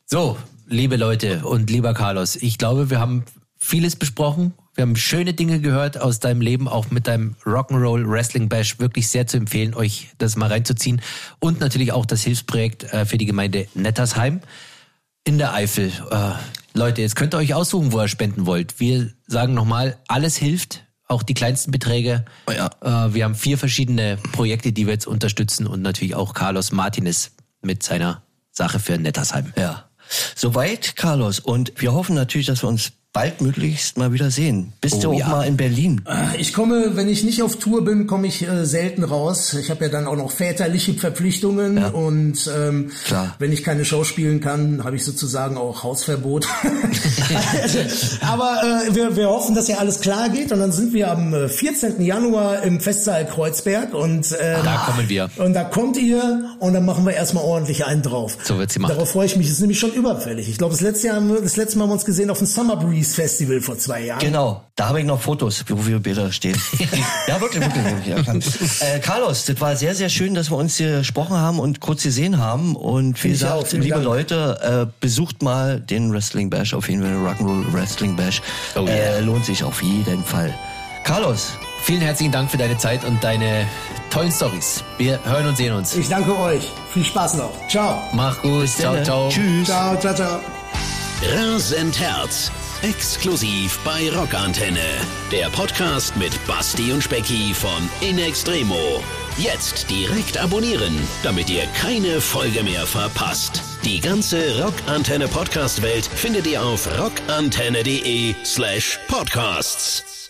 So, liebe Leute und lieber Carlos, ich glaube, wir haben vieles besprochen. Wir haben schöne Dinge gehört aus deinem Leben, auch mit deinem Rock'n'Roll Wrestling Bash. Wirklich sehr zu empfehlen, euch das mal reinzuziehen. Und natürlich auch das Hilfsprojekt äh, für die Gemeinde Nettersheim in der Eifel. Äh, Leute, jetzt könnt ihr euch aussuchen, wo ihr spenden wollt. Wir sagen nochmal, alles hilft, auch die kleinsten Beträge. Oh ja. Äh, wir haben vier verschiedene Projekte, die wir jetzt unterstützen und natürlich auch Carlos Martinez mit seiner Sache für Nettersheim. Ja. Soweit, Carlos. Und wir hoffen natürlich, dass wir uns baldmöglichst mal wieder sehen. Bist oh, du auch ja. mal in Berlin? Äh, ich komme, wenn ich nicht auf Tour bin, komme ich äh, selten raus. Ich habe ja dann auch noch väterliche Verpflichtungen ja. und ähm, Klar. wenn ich keine Show spielen kann, habe ich sozusagen auch Hausverbot. Aber äh, wir, wir hoffen, dass ja alles klar geht und dann sind wir am 14. Äh, Januar im Festsaal Kreuzberg und ähm, da kommen wir. Und da kommt ihr und dann machen wir erstmal ordentlich einen drauf. So wird's gemacht. Darauf freue ich mich. Es ist nämlich schon überfällig. Ich glaube, das letzte Jahr, das letzte Mal haben wir uns gesehen auf dem Summer Breeze Release Festival vor zwei Jahren. Genau, da habe ich noch Fotos, wo wir Bilder stehen. ja, wirklich, wirklich. äh, Carlos, das war sehr, sehr schön, dass wir uns hier gesprochen haben und kurz gesehen haben. Und wie gesagt, liebe Dank. Leute, äh, besucht mal den Wrestling Bash, auf jeden Fall den Rock'n'Roll Wrestling Bash. Oh, yeah. äh, lohnt sich auf jeden Fall. Carlos. Vielen herzlichen Dank für deine Zeit und deine tollen Stories. Wir hören und sehen uns. Ich danke euch. Viel Spaß noch. Ciao. Mach gut. Ciao, ciao. Tschüss. Ciao, ciao, ciao. Rasend Herz. Exklusiv bei Rockantenne. Der Podcast mit Basti und Specki von In Extremo. Jetzt direkt abonnieren, damit ihr keine Folge mehr verpasst. Die ganze Rockantenne Podcast Welt findet ihr auf rockantenne.de slash podcasts.